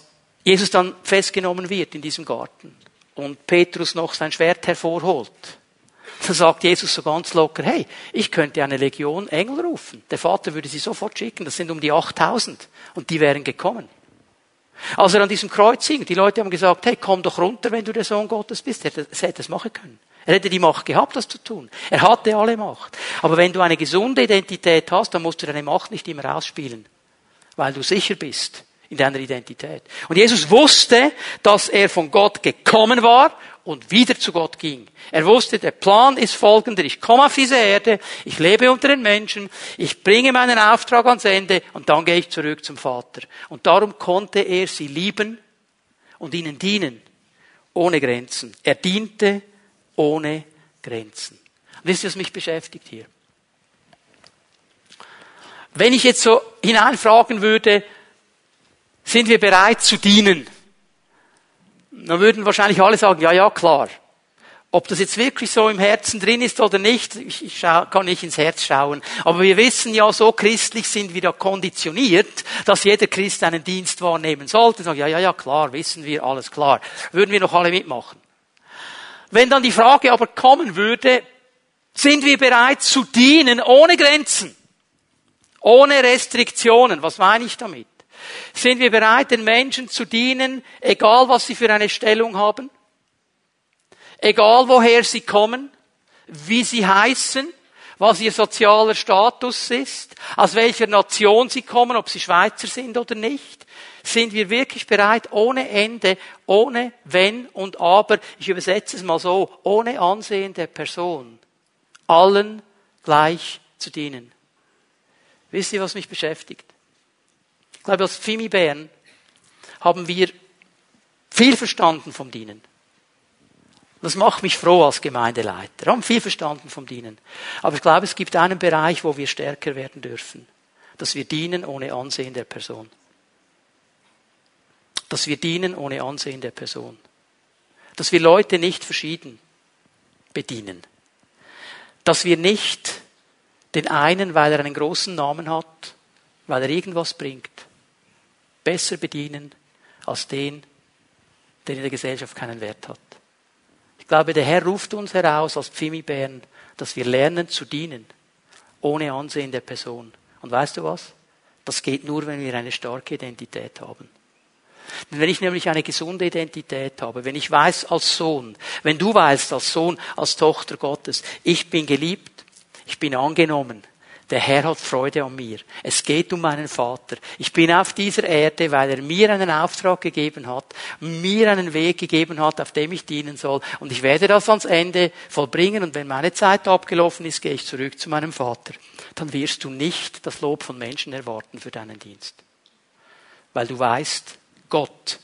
Jesus dann festgenommen wird in diesem Garten und Petrus noch sein Schwert hervorholt, dann sagt Jesus so ganz locker, hey, ich könnte eine Legion Engel rufen. Der Vater würde sie sofort schicken, das sind um die 8000 und die wären gekommen. Als er an diesem Kreuz hing, die Leute haben gesagt, hey, komm doch runter, wenn du der Sohn Gottes bist. Er hätte es machen können. Er hätte die Macht gehabt, das zu tun. Er hatte alle Macht. Aber wenn du eine gesunde Identität hast, dann musst du deine Macht nicht immer ausspielen. Weil du sicher bist, in deiner Identität. Und Jesus wusste, dass er von Gott gekommen war und wieder zu Gott ging. Er wusste, der Plan ist folgender. Ich komme auf diese Erde, ich lebe unter den Menschen, ich bringe meinen Auftrag ans Ende und dann gehe ich zurück zum Vater. Und darum konnte er sie lieben und ihnen dienen, ohne Grenzen. Er diente ohne Grenzen. wisst ihr, was mich beschäftigt hier? Wenn ich jetzt so hineinfragen würde, sind wir bereit zu dienen? Dann würden wahrscheinlich alle sagen, ja, ja, klar. Ob das jetzt wirklich so im Herzen drin ist oder nicht, ich, ich schau, kann nicht ins Herz schauen. Aber wir wissen ja, so christlich sind wir da konditioniert, dass jeder Christ einen Dienst wahrnehmen sollte. Sagen, ja, ja, ja, klar, wissen wir, alles klar. Würden wir noch alle mitmachen. Wenn dann die Frage aber kommen würde, sind wir bereit zu dienen ohne Grenzen? Ohne Restriktionen? Was meine ich damit? Sind wir bereit, den Menschen zu dienen, egal was sie für eine Stellung haben? Egal woher sie kommen? Wie sie heißen? Was ihr sozialer Status ist? Aus welcher Nation sie kommen? Ob sie Schweizer sind oder nicht? Sind wir wirklich bereit, ohne Ende, ohne Wenn und Aber, ich übersetze es mal so, ohne Ansehen der Person, allen gleich zu dienen? Wisst ihr, was mich beschäftigt? Glaube, als Pfimi Bern haben wir viel verstanden vom Dienen. Das macht mich froh als Gemeindeleiter. Wir haben viel verstanden vom Dienen. Aber ich glaube, es gibt einen Bereich, wo wir stärker werden dürfen. Dass wir dienen ohne Ansehen der Person. Dass wir dienen ohne Ansehen der Person. Dass wir Leute nicht verschieden bedienen. Dass wir nicht den einen, weil er einen großen Namen hat, weil er irgendwas bringt, besser bedienen als den, der in der Gesellschaft keinen Wert hat. Ich glaube, der Herr ruft uns heraus als Pfimibären, dass wir lernen zu dienen, ohne Ansehen der Person. Und weißt du was? Das geht nur, wenn wir eine starke Identität haben. Wenn ich nämlich eine gesunde Identität habe, wenn ich weiß als Sohn, wenn du weißt als Sohn, als Tochter Gottes, ich bin geliebt, ich bin angenommen, der Herr hat Freude an mir. Es geht um meinen Vater. Ich bin auf dieser Erde, weil er mir einen Auftrag gegeben hat, mir einen Weg gegeben hat, auf dem ich dienen soll. Und ich werde das ans Ende vollbringen. Und wenn meine Zeit abgelaufen ist, gehe ich zurück zu meinem Vater. Dann wirst du nicht das Lob von Menschen erwarten für deinen Dienst. Weil du weißt, Gott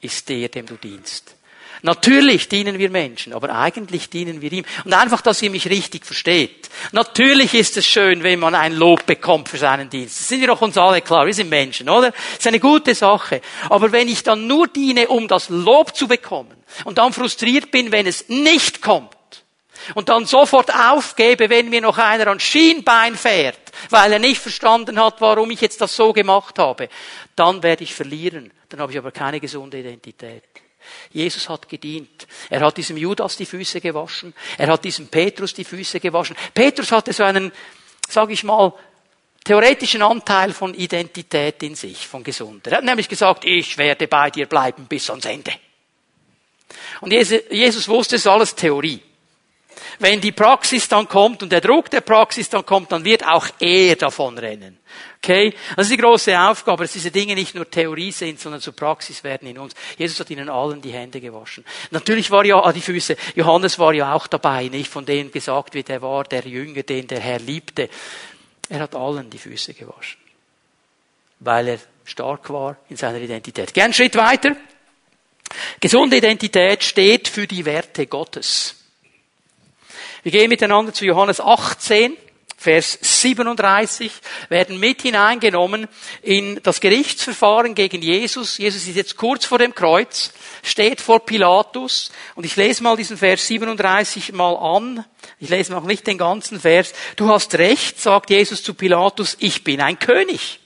ist der, dem du dienst. Natürlich dienen wir Menschen, aber eigentlich dienen wir ihm. Und einfach, dass ihr mich richtig versteht. Natürlich ist es schön, wenn man ein Lob bekommt für seinen Dienst. Das sind wir doch uns alle klar. Wir sind Menschen, oder? Das ist eine gute Sache. Aber wenn ich dann nur diene, um das Lob zu bekommen und dann frustriert bin, wenn es nicht kommt, und dann sofort aufgebe, wenn mir noch einer an Schienbein fährt, weil er nicht verstanden hat, warum ich jetzt das so gemacht habe, dann werde ich verlieren. Dann habe ich aber keine gesunde Identität. Jesus hat gedient. Er hat diesem Judas die Füße gewaschen. Er hat diesem Petrus die Füße gewaschen. Petrus hatte so einen, sage ich mal, theoretischen Anteil von Identität in sich, von gesunder. Er hat nämlich gesagt, ich werde bei dir bleiben bis ans Ende. Und Jesus wusste, es ist alles Theorie. Wenn die Praxis dann kommt und der Druck der Praxis dann kommt, dann wird auch er davon rennen. Okay? Das ist die große Aufgabe, dass diese Dinge nicht nur Theorie sind, sondern zur Praxis werden in uns. Jesus hat ihnen allen die Hände gewaschen. Natürlich war ja, ah, die Füße, Johannes war ja auch dabei, nicht von denen gesagt wird, er war der Jünger, den der Herr liebte. Er hat allen die Füße gewaschen. Weil er stark war in seiner Identität. Gern Schritt weiter. Gesunde Identität steht für die Werte Gottes. Wir gehen miteinander zu Johannes 18, Vers 37, werden mit hineingenommen in das Gerichtsverfahren gegen Jesus. Jesus ist jetzt kurz vor dem Kreuz, steht vor Pilatus und ich lese mal diesen Vers 37 mal an. Ich lese noch nicht den ganzen Vers. Du hast recht, sagt Jesus zu Pilatus, ich bin ein König.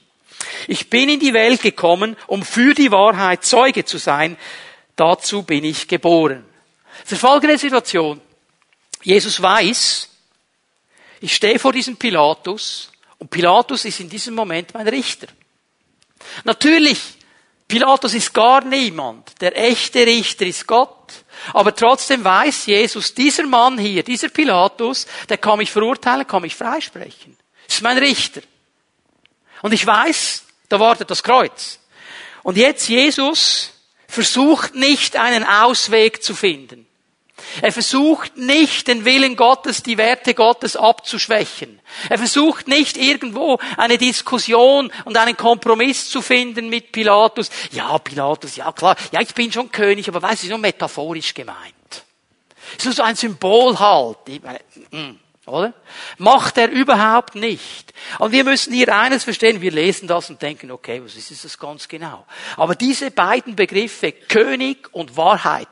Ich bin in die Welt gekommen, um für die Wahrheit Zeuge zu sein. Dazu bin ich geboren. Das ist folgende Situation. Jesus weiß, ich stehe vor diesem Pilatus und Pilatus ist in diesem Moment mein Richter. Natürlich, Pilatus ist gar niemand. Der echte Richter ist Gott. Aber trotzdem weiß Jesus, dieser Mann hier, dieser Pilatus, der kann mich verurteilen, kann mich freisprechen. Das ist mein Richter. Und ich weiß, da wartet das Kreuz. Und jetzt Jesus versucht nicht einen Ausweg zu finden. Er versucht nicht, den Willen Gottes, die Werte Gottes abzuschwächen. Er versucht nicht, irgendwo eine Diskussion und einen Kompromiss zu finden mit Pilatus. Ja, Pilatus, ja klar, ja, ich bin schon König, aber weiß ich, nur metaphorisch gemeint. Ist nur so ein Symbol halt. Hm, oder? Macht er überhaupt nicht. Und wir müssen hier eines verstehen, wir lesen das und denken, okay, was ist das ganz genau? Aber diese beiden Begriffe, König und Wahrheit,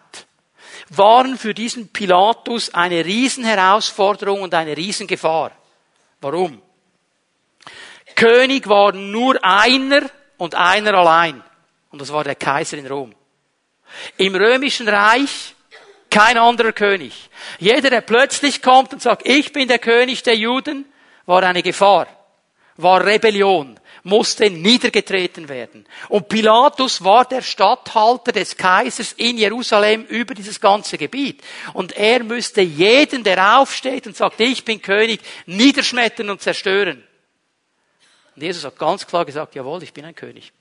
waren für diesen Pilatus eine Riesenherausforderung und eine Riesengefahr. Warum? König war nur einer und einer allein. Und das war der Kaiser in Rom. Im römischen Reich kein anderer König. Jeder, der plötzlich kommt und sagt, ich bin der König der Juden, war eine Gefahr, war Rebellion, musste niedergetreten werden. Und Pilatus war der Statthalter des Kaisers in Jerusalem über dieses ganze Gebiet. Und er müsste jeden, der aufsteht und sagt, ich bin König, niederschmettern und zerstören. Und Jesus hat ganz klar gesagt, jawohl, ich bin ein König.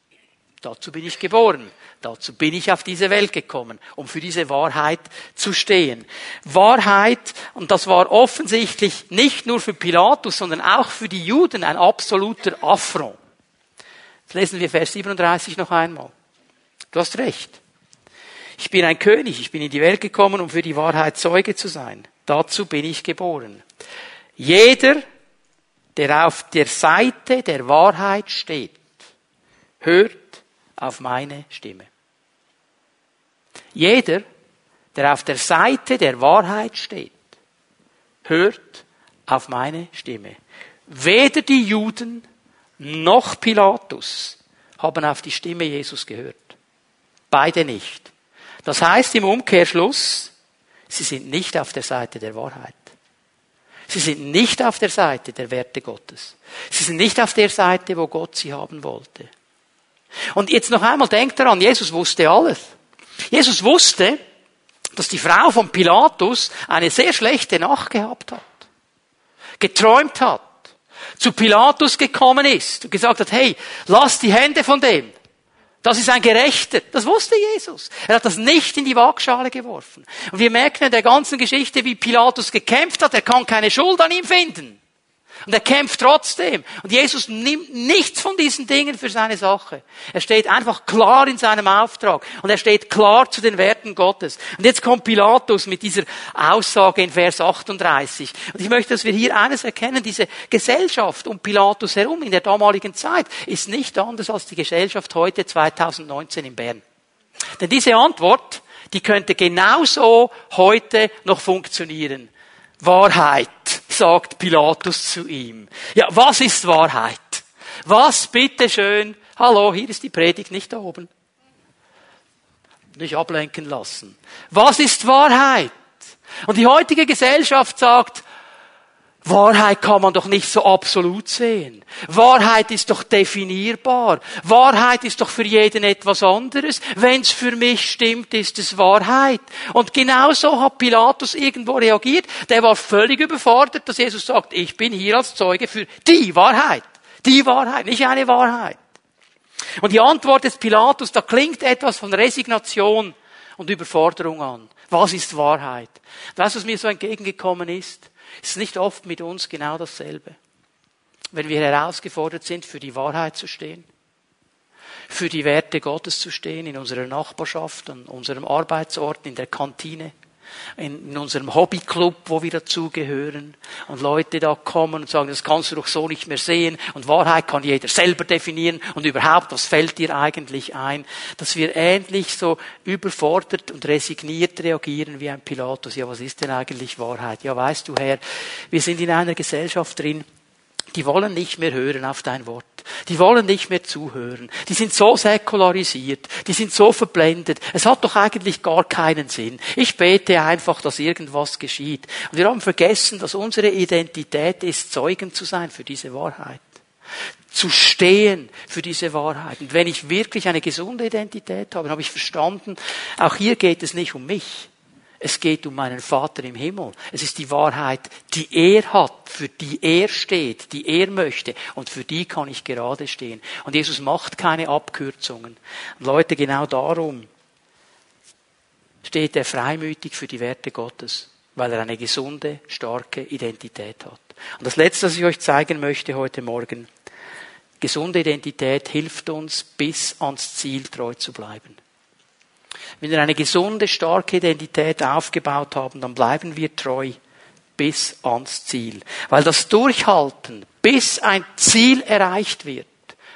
Dazu bin ich geboren. Dazu bin ich auf diese Welt gekommen, um für diese Wahrheit zu stehen. Wahrheit, und das war offensichtlich nicht nur für Pilatus, sondern auch für die Juden ein absoluter Affront. Jetzt lesen wir Vers 37 noch einmal. Du hast recht. Ich bin ein König, ich bin in die Welt gekommen, um für die Wahrheit Zeuge zu sein. Dazu bin ich geboren. Jeder, der auf der Seite der Wahrheit steht, hört auf meine Stimme. Jeder, der auf der Seite der Wahrheit steht, hört auf meine Stimme. Weder die Juden noch Pilatus haben auf die Stimme Jesus gehört. Beide nicht. Das heißt im Umkehrschluss, sie sind nicht auf der Seite der Wahrheit. Sie sind nicht auf der Seite der Werte Gottes. Sie sind nicht auf der Seite, wo Gott sie haben wollte. Und jetzt noch einmal denkt daran, Jesus wusste alles. Jesus wusste, dass die Frau von Pilatus eine sehr schlechte Nacht gehabt hat. Geträumt hat. Zu Pilatus gekommen ist und gesagt hat, hey, lass die Hände von dem. Das ist ein Gerechter. Das wusste Jesus. Er hat das nicht in die Waagschale geworfen. Und wir merken in der ganzen Geschichte, wie Pilatus gekämpft hat. Er kann keine Schuld an ihm finden. Und er kämpft trotzdem. Und Jesus nimmt nichts von diesen Dingen für seine Sache. Er steht einfach klar in seinem Auftrag. Und er steht klar zu den Werten Gottes. Und jetzt kommt Pilatus mit dieser Aussage in Vers 38. Und ich möchte, dass wir hier eines erkennen. Diese Gesellschaft um Pilatus herum in der damaligen Zeit ist nicht anders als die Gesellschaft heute 2019 in Bern. Denn diese Antwort, die könnte genauso heute noch funktionieren. Wahrheit, sagt Pilatus zu ihm. Ja, was ist Wahrheit? Was, bitteschön? Hallo, hier ist die Predigt nicht da oben. Nicht ablenken lassen. Was ist Wahrheit? Und die heutige Gesellschaft sagt, Wahrheit kann man doch nicht so absolut sehen. Wahrheit ist doch definierbar. Wahrheit ist doch für jeden etwas anderes. Wenn es für mich stimmt, ist es Wahrheit. Und genauso hat Pilatus irgendwo reagiert. Der war völlig überfordert, dass Jesus sagt, ich bin hier als Zeuge für die Wahrheit. Die Wahrheit, nicht eine Wahrheit. Und die Antwort des Pilatus, da klingt etwas von Resignation und Überforderung an. Was ist Wahrheit? Das, was mir so entgegengekommen ist, ist nicht oft mit uns genau dasselbe. Wenn wir herausgefordert sind, für die Wahrheit zu stehen, für die Werte Gottes zu stehen, in unserer Nachbarschaft, an unserem Arbeitsort, in der Kantine, in, unserem Hobbyclub, wo wir dazugehören, und Leute da kommen und sagen, das kannst du doch so nicht mehr sehen, und Wahrheit kann jeder selber definieren, und überhaupt, was fällt dir eigentlich ein? Dass wir ähnlich so überfordert und resigniert reagieren wie ein Pilatus. Ja, was ist denn eigentlich Wahrheit? Ja, weißt du, Herr, wir sind in einer Gesellschaft drin, die wollen nicht mehr hören auf dein Wort. Die wollen nicht mehr zuhören. Die sind so säkularisiert. Die sind so verblendet. Es hat doch eigentlich gar keinen Sinn. Ich bete einfach, dass irgendwas geschieht. Und wir haben vergessen, dass unsere Identität ist, Zeugen zu sein für diese Wahrheit. Zu stehen für diese Wahrheit. Und wenn ich wirklich eine gesunde Identität habe, dann habe ich verstanden, auch hier geht es nicht um mich. Es geht um meinen Vater im Himmel. Es ist die Wahrheit, die er hat, für die er steht, die er möchte. Und für die kann ich gerade stehen. Und Jesus macht keine Abkürzungen. Und Leute, genau darum steht er freimütig für die Werte Gottes, weil er eine gesunde, starke Identität hat. Und das Letzte, was ich euch zeigen möchte heute Morgen, gesunde Identität hilft uns, bis ans Ziel treu zu bleiben. Wenn wir eine gesunde, starke Identität aufgebaut haben, dann bleiben wir treu bis ans Ziel. Weil das Durchhalten, bis ein Ziel erreicht wird,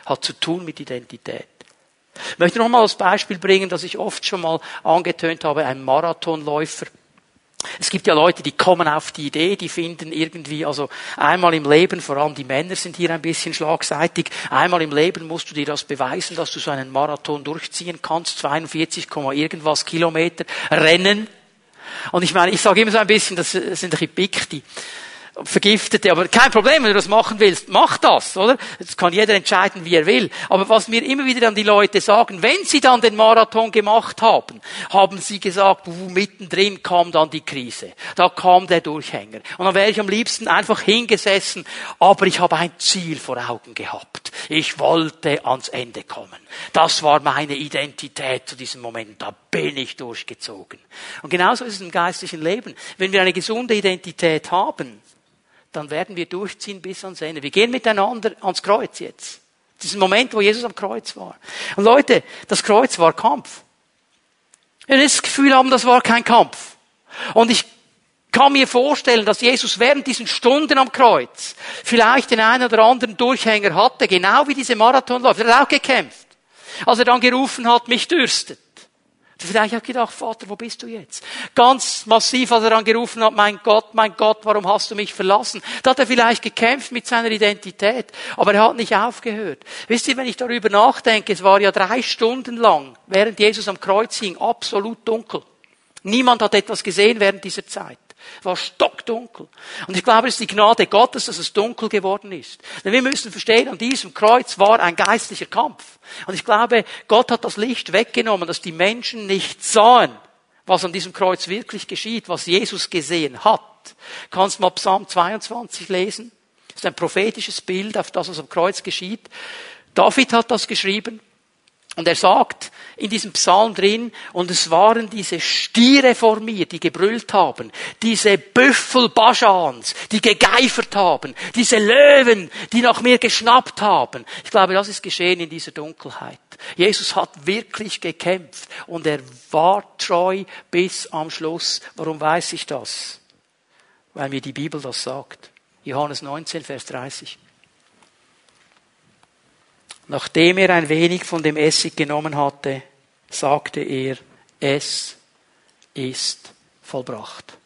hat zu tun mit Identität. Ich möchte noch mal als Beispiel bringen, dass ich oft schon mal angetönt habe, ein Marathonläufer es gibt ja Leute, die kommen auf die Idee, die finden irgendwie, also einmal im Leben, vor allem die Männer sind hier ein bisschen schlagseitig, einmal im Leben musst du dir das beweisen, dass du so einen Marathon durchziehen kannst, 42, irgendwas Kilometer rennen. Und ich meine, ich sage immer so ein bisschen, das sind ein bisschen Pikti. Vergiftete, aber kein Problem, wenn du das machen willst, mach das, oder? Das kann jeder entscheiden, wie er will. Aber was mir immer wieder dann die Leute sagen, wenn sie dann den Marathon gemacht haben, haben sie gesagt, uh, mittendrin kam dann die Krise. Da kam der Durchhänger. Und dann wäre ich am liebsten einfach hingesessen, aber ich habe ein Ziel vor Augen gehabt. Ich wollte ans Ende kommen. Das war meine Identität zu diesem Moment. Da bin ich durchgezogen. Und genauso ist es im geistlichen Leben. Wenn wir eine gesunde Identität haben, dann werden wir durchziehen bis ans Ende. Wir gehen miteinander ans Kreuz jetzt. Diesen Moment, wo Jesus am Kreuz war. Und Leute, das Kreuz war Kampf. Wenn wir das Gefühl haben, das war kein Kampf. Und ich kann mir vorstellen, dass Jesus während diesen Stunden am Kreuz vielleicht den einen oder anderen Durchhänger hatte, genau wie diese Marathonläufer. Er hat auch gekämpft. Als er dann gerufen hat, mich dürstet. Vielleicht hat gedacht, Vater, wo bist du jetzt? Ganz massiv, als er dann gerufen hat, mein Gott, mein Gott, warum hast du mich verlassen? Da hat er vielleicht gekämpft mit seiner Identität, aber er hat nicht aufgehört. Wisst ihr, wenn ich darüber nachdenke, es war ja drei Stunden lang, während Jesus am Kreuz hing, absolut dunkel. Niemand hat etwas gesehen während dieser Zeit. War stockdunkel. Und ich glaube, es ist die Gnade Gottes, dass es dunkel geworden ist. Denn wir müssen verstehen, an diesem Kreuz war ein geistlicher Kampf. Und ich glaube, Gott hat das Licht weggenommen, dass die Menschen nicht sahen, was an diesem Kreuz wirklich geschieht, was Jesus gesehen hat. Kannst mal Psalm 22 lesen? Das ist ein prophetisches Bild auf das, was am Kreuz geschieht. David hat das geschrieben. Und er sagt in diesem Psalm drin, und es waren diese Stiere vor mir, die gebrüllt haben, diese Büffel Baschans, die gegeifert haben, diese Löwen, die nach mir geschnappt haben. Ich glaube, das ist geschehen in dieser Dunkelheit. Jesus hat wirklich gekämpft und er war treu bis am Schluss. Warum weiß ich das? Weil mir die Bibel das sagt. Johannes 19, Vers 30. Nachdem er ein wenig von dem Essig genommen hatte, sagte er, es ist vollbracht.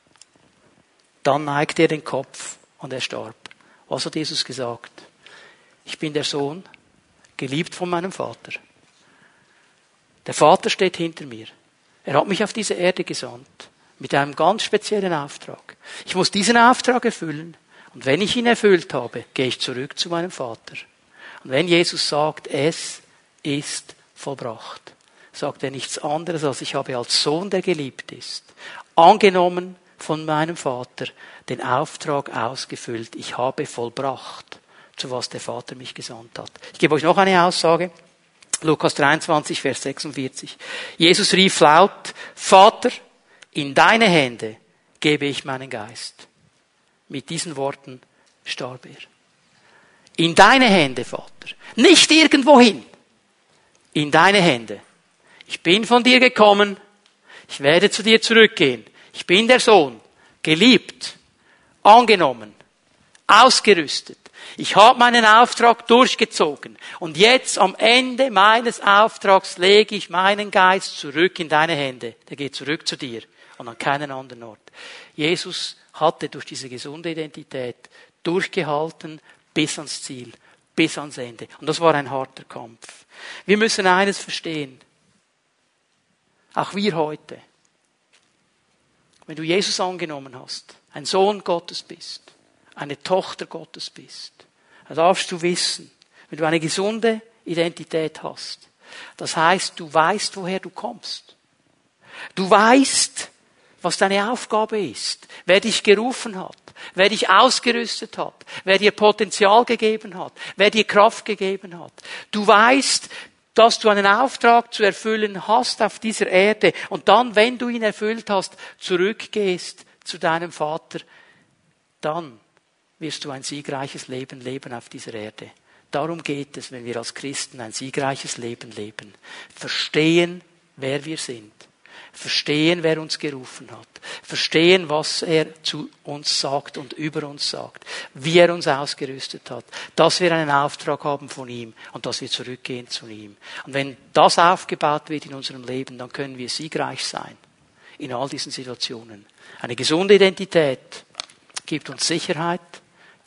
Dann neigte er den Kopf und er starb. Was hat Jesus gesagt? Ich bin der Sohn, geliebt von meinem Vater. Der Vater steht hinter mir. Er hat mich auf diese Erde gesandt mit einem ganz speziellen Auftrag. Ich muss diesen Auftrag erfüllen und wenn ich ihn erfüllt habe, gehe ich zurück zu meinem Vater. Und wenn Jesus sagt, es ist vollbracht, sagt er nichts anderes, als ich habe als Sohn, der geliebt ist, angenommen von meinem Vater, den Auftrag ausgefüllt. Ich habe vollbracht, zu was der Vater mich gesandt hat. Ich gebe euch noch eine Aussage. Lukas 23, Vers 46. Jesus rief laut, Vater, in deine Hände gebe ich meinen Geist. Mit diesen Worten starb er. In deine Hände, Vater. Nicht irgendwohin. In deine Hände. Ich bin von dir gekommen. Ich werde zu dir zurückgehen. Ich bin der Sohn. Geliebt. Angenommen. Ausgerüstet. Ich habe meinen Auftrag durchgezogen. Und jetzt am Ende meines Auftrags lege ich meinen Geist zurück in deine Hände. Der geht zurück zu dir und an keinen anderen Ort. Jesus hatte durch diese gesunde Identität durchgehalten, bis ans Ziel, bis ans Ende. Und das war ein harter Kampf. Wir müssen eines verstehen. Auch wir heute. Wenn du Jesus angenommen hast, ein Sohn Gottes bist, eine Tochter Gottes bist, dann darfst du wissen, wenn du eine gesunde Identität hast, das heißt, du weißt, woher du kommst. Du weißt, was deine Aufgabe ist, wer dich gerufen hat, wer dich ausgerüstet hat, wer dir Potenzial gegeben hat, wer dir Kraft gegeben hat. Du weißt, dass du einen Auftrag zu erfüllen hast auf dieser Erde und dann, wenn du ihn erfüllt hast, zurückgehst zu deinem Vater, dann wirst du ein siegreiches Leben leben auf dieser Erde. Darum geht es, wenn wir als Christen ein siegreiches Leben leben. Verstehen, wer wir sind verstehen, wer uns gerufen hat, verstehen, was er zu uns sagt und über uns sagt, wie er uns ausgerüstet hat, dass wir einen Auftrag haben von ihm und dass wir zurückgehen zu ihm. Und wenn das aufgebaut wird in unserem Leben, dann können wir siegreich sein in all diesen Situationen. Eine gesunde Identität gibt uns Sicherheit,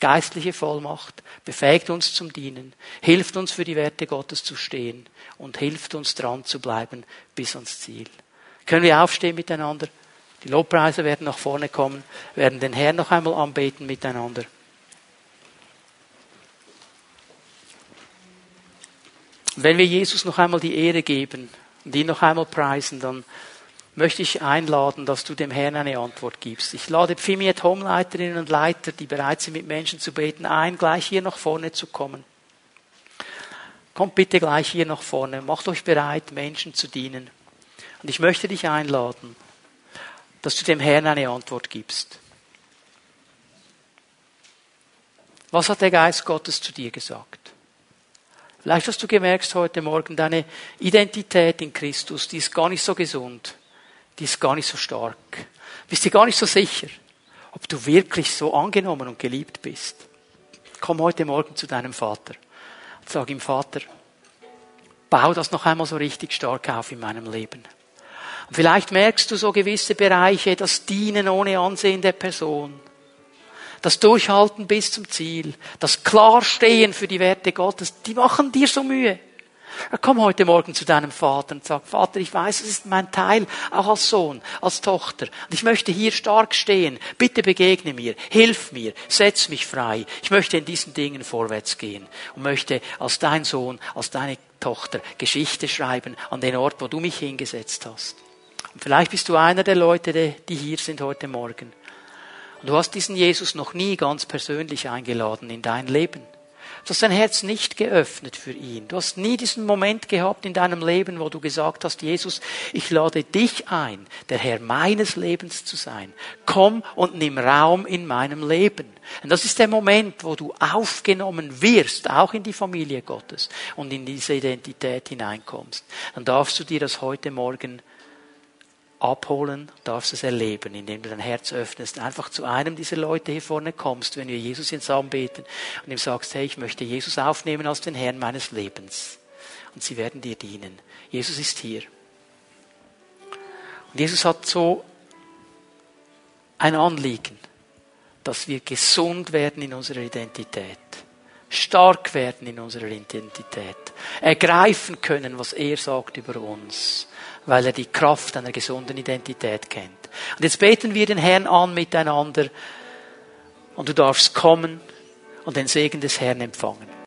geistliche Vollmacht, befähigt uns zum Dienen, hilft uns für die Werte Gottes zu stehen und hilft uns dran zu bleiben bis ans Ziel. Können wir aufstehen miteinander? Die Lobpreise werden nach vorne kommen, werden den Herrn noch einmal anbeten miteinander. Wenn wir Jesus noch einmal die Ehre geben und ihn noch einmal preisen, dann möchte ich einladen, dass du dem Herrn eine Antwort gibst. Ich lade Pfimiet Homeleiterinnen und Leiter, die bereit sind, mit Menschen zu beten, ein, gleich hier nach vorne zu kommen. Kommt bitte gleich hier nach vorne. Macht euch bereit, Menschen zu dienen. Und ich möchte dich einladen, dass du dem Herrn eine Antwort gibst. Was hat der Geist Gottes zu dir gesagt? Vielleicht hast du gemerkt heute Morgen, deine Identität in Christus, die ist gar nicht so gesund, die ist gar nicht so stark. Bist dir gar nicht so sicher, ob du wirklich so angenommen und geliebt bist. Komm heute Morgen zu deinem Vater und sag ihm, Vater, bau das noch einmal so richtig stark auf in meinem Leben. Und vielleicht merkst du so gewisse Bereiche, das Dienen ohne Ansehen der Person, das Durchhalten bis zum Ziel, das Klarstehen für die Werte Gottes, die machen dir so Mühe. Komm heute Morgen zu deinem Vater und sag, Vater, ich weiß, es ist mein Teil, auch als Sohn, als Tochter. Und ich möchte hier stark stehen. Bitte begegne mir, hilf mir, setz mich frei. Ich möchte in diesen Dingen vorwärts gehen und möchte als dein Sohn, als deine Tochter Geschichte schreiben an den Ort, wo du mich hingesetzt hast. Und vielleicht bist du einer der Leute, die hier sind heute Morgen. Und du hast diesen Jesus noch nie ganz persönlich eingeladen in dein Leben. Du hast dein Herz nicht geöffnet für ihn. Du hast nie diesen Moment gehabt in deinem Leben, wo du gesagt hast, Jesus, ich lade dich ein, der Herr meines Lebens zu sein. Komm und nimm Raum in meinem Leben. Und das ist der Moment, wo du aufgenommen wirst, auch in die Familie Gottes und in diese Identität hineinkommst. Dann darfst du dir das heute Morgen abholen, darfst es erleben, indem du dein Herz öffnest, einfach zu einem dieser Leute hier vorne kommst, wenn wir Jesus ins Anbeten und ihm sagst, hey, ich möchte Jesus aufnehmen als den Herrn meines Lebens. Und sie werden dir dienen. Jesus ist hier. Und Jesus hat so ein Anliegen, dass wir gesund werden in unserer Identität, stark werden in unserer Identität, ergreifen können, was er sagt über uns weil er die Kraft einer gesunden Identität kennt. Und jetzt beten wir den Herrn an miteinander und du darfst kommen und den Segen des Herrn empfangen.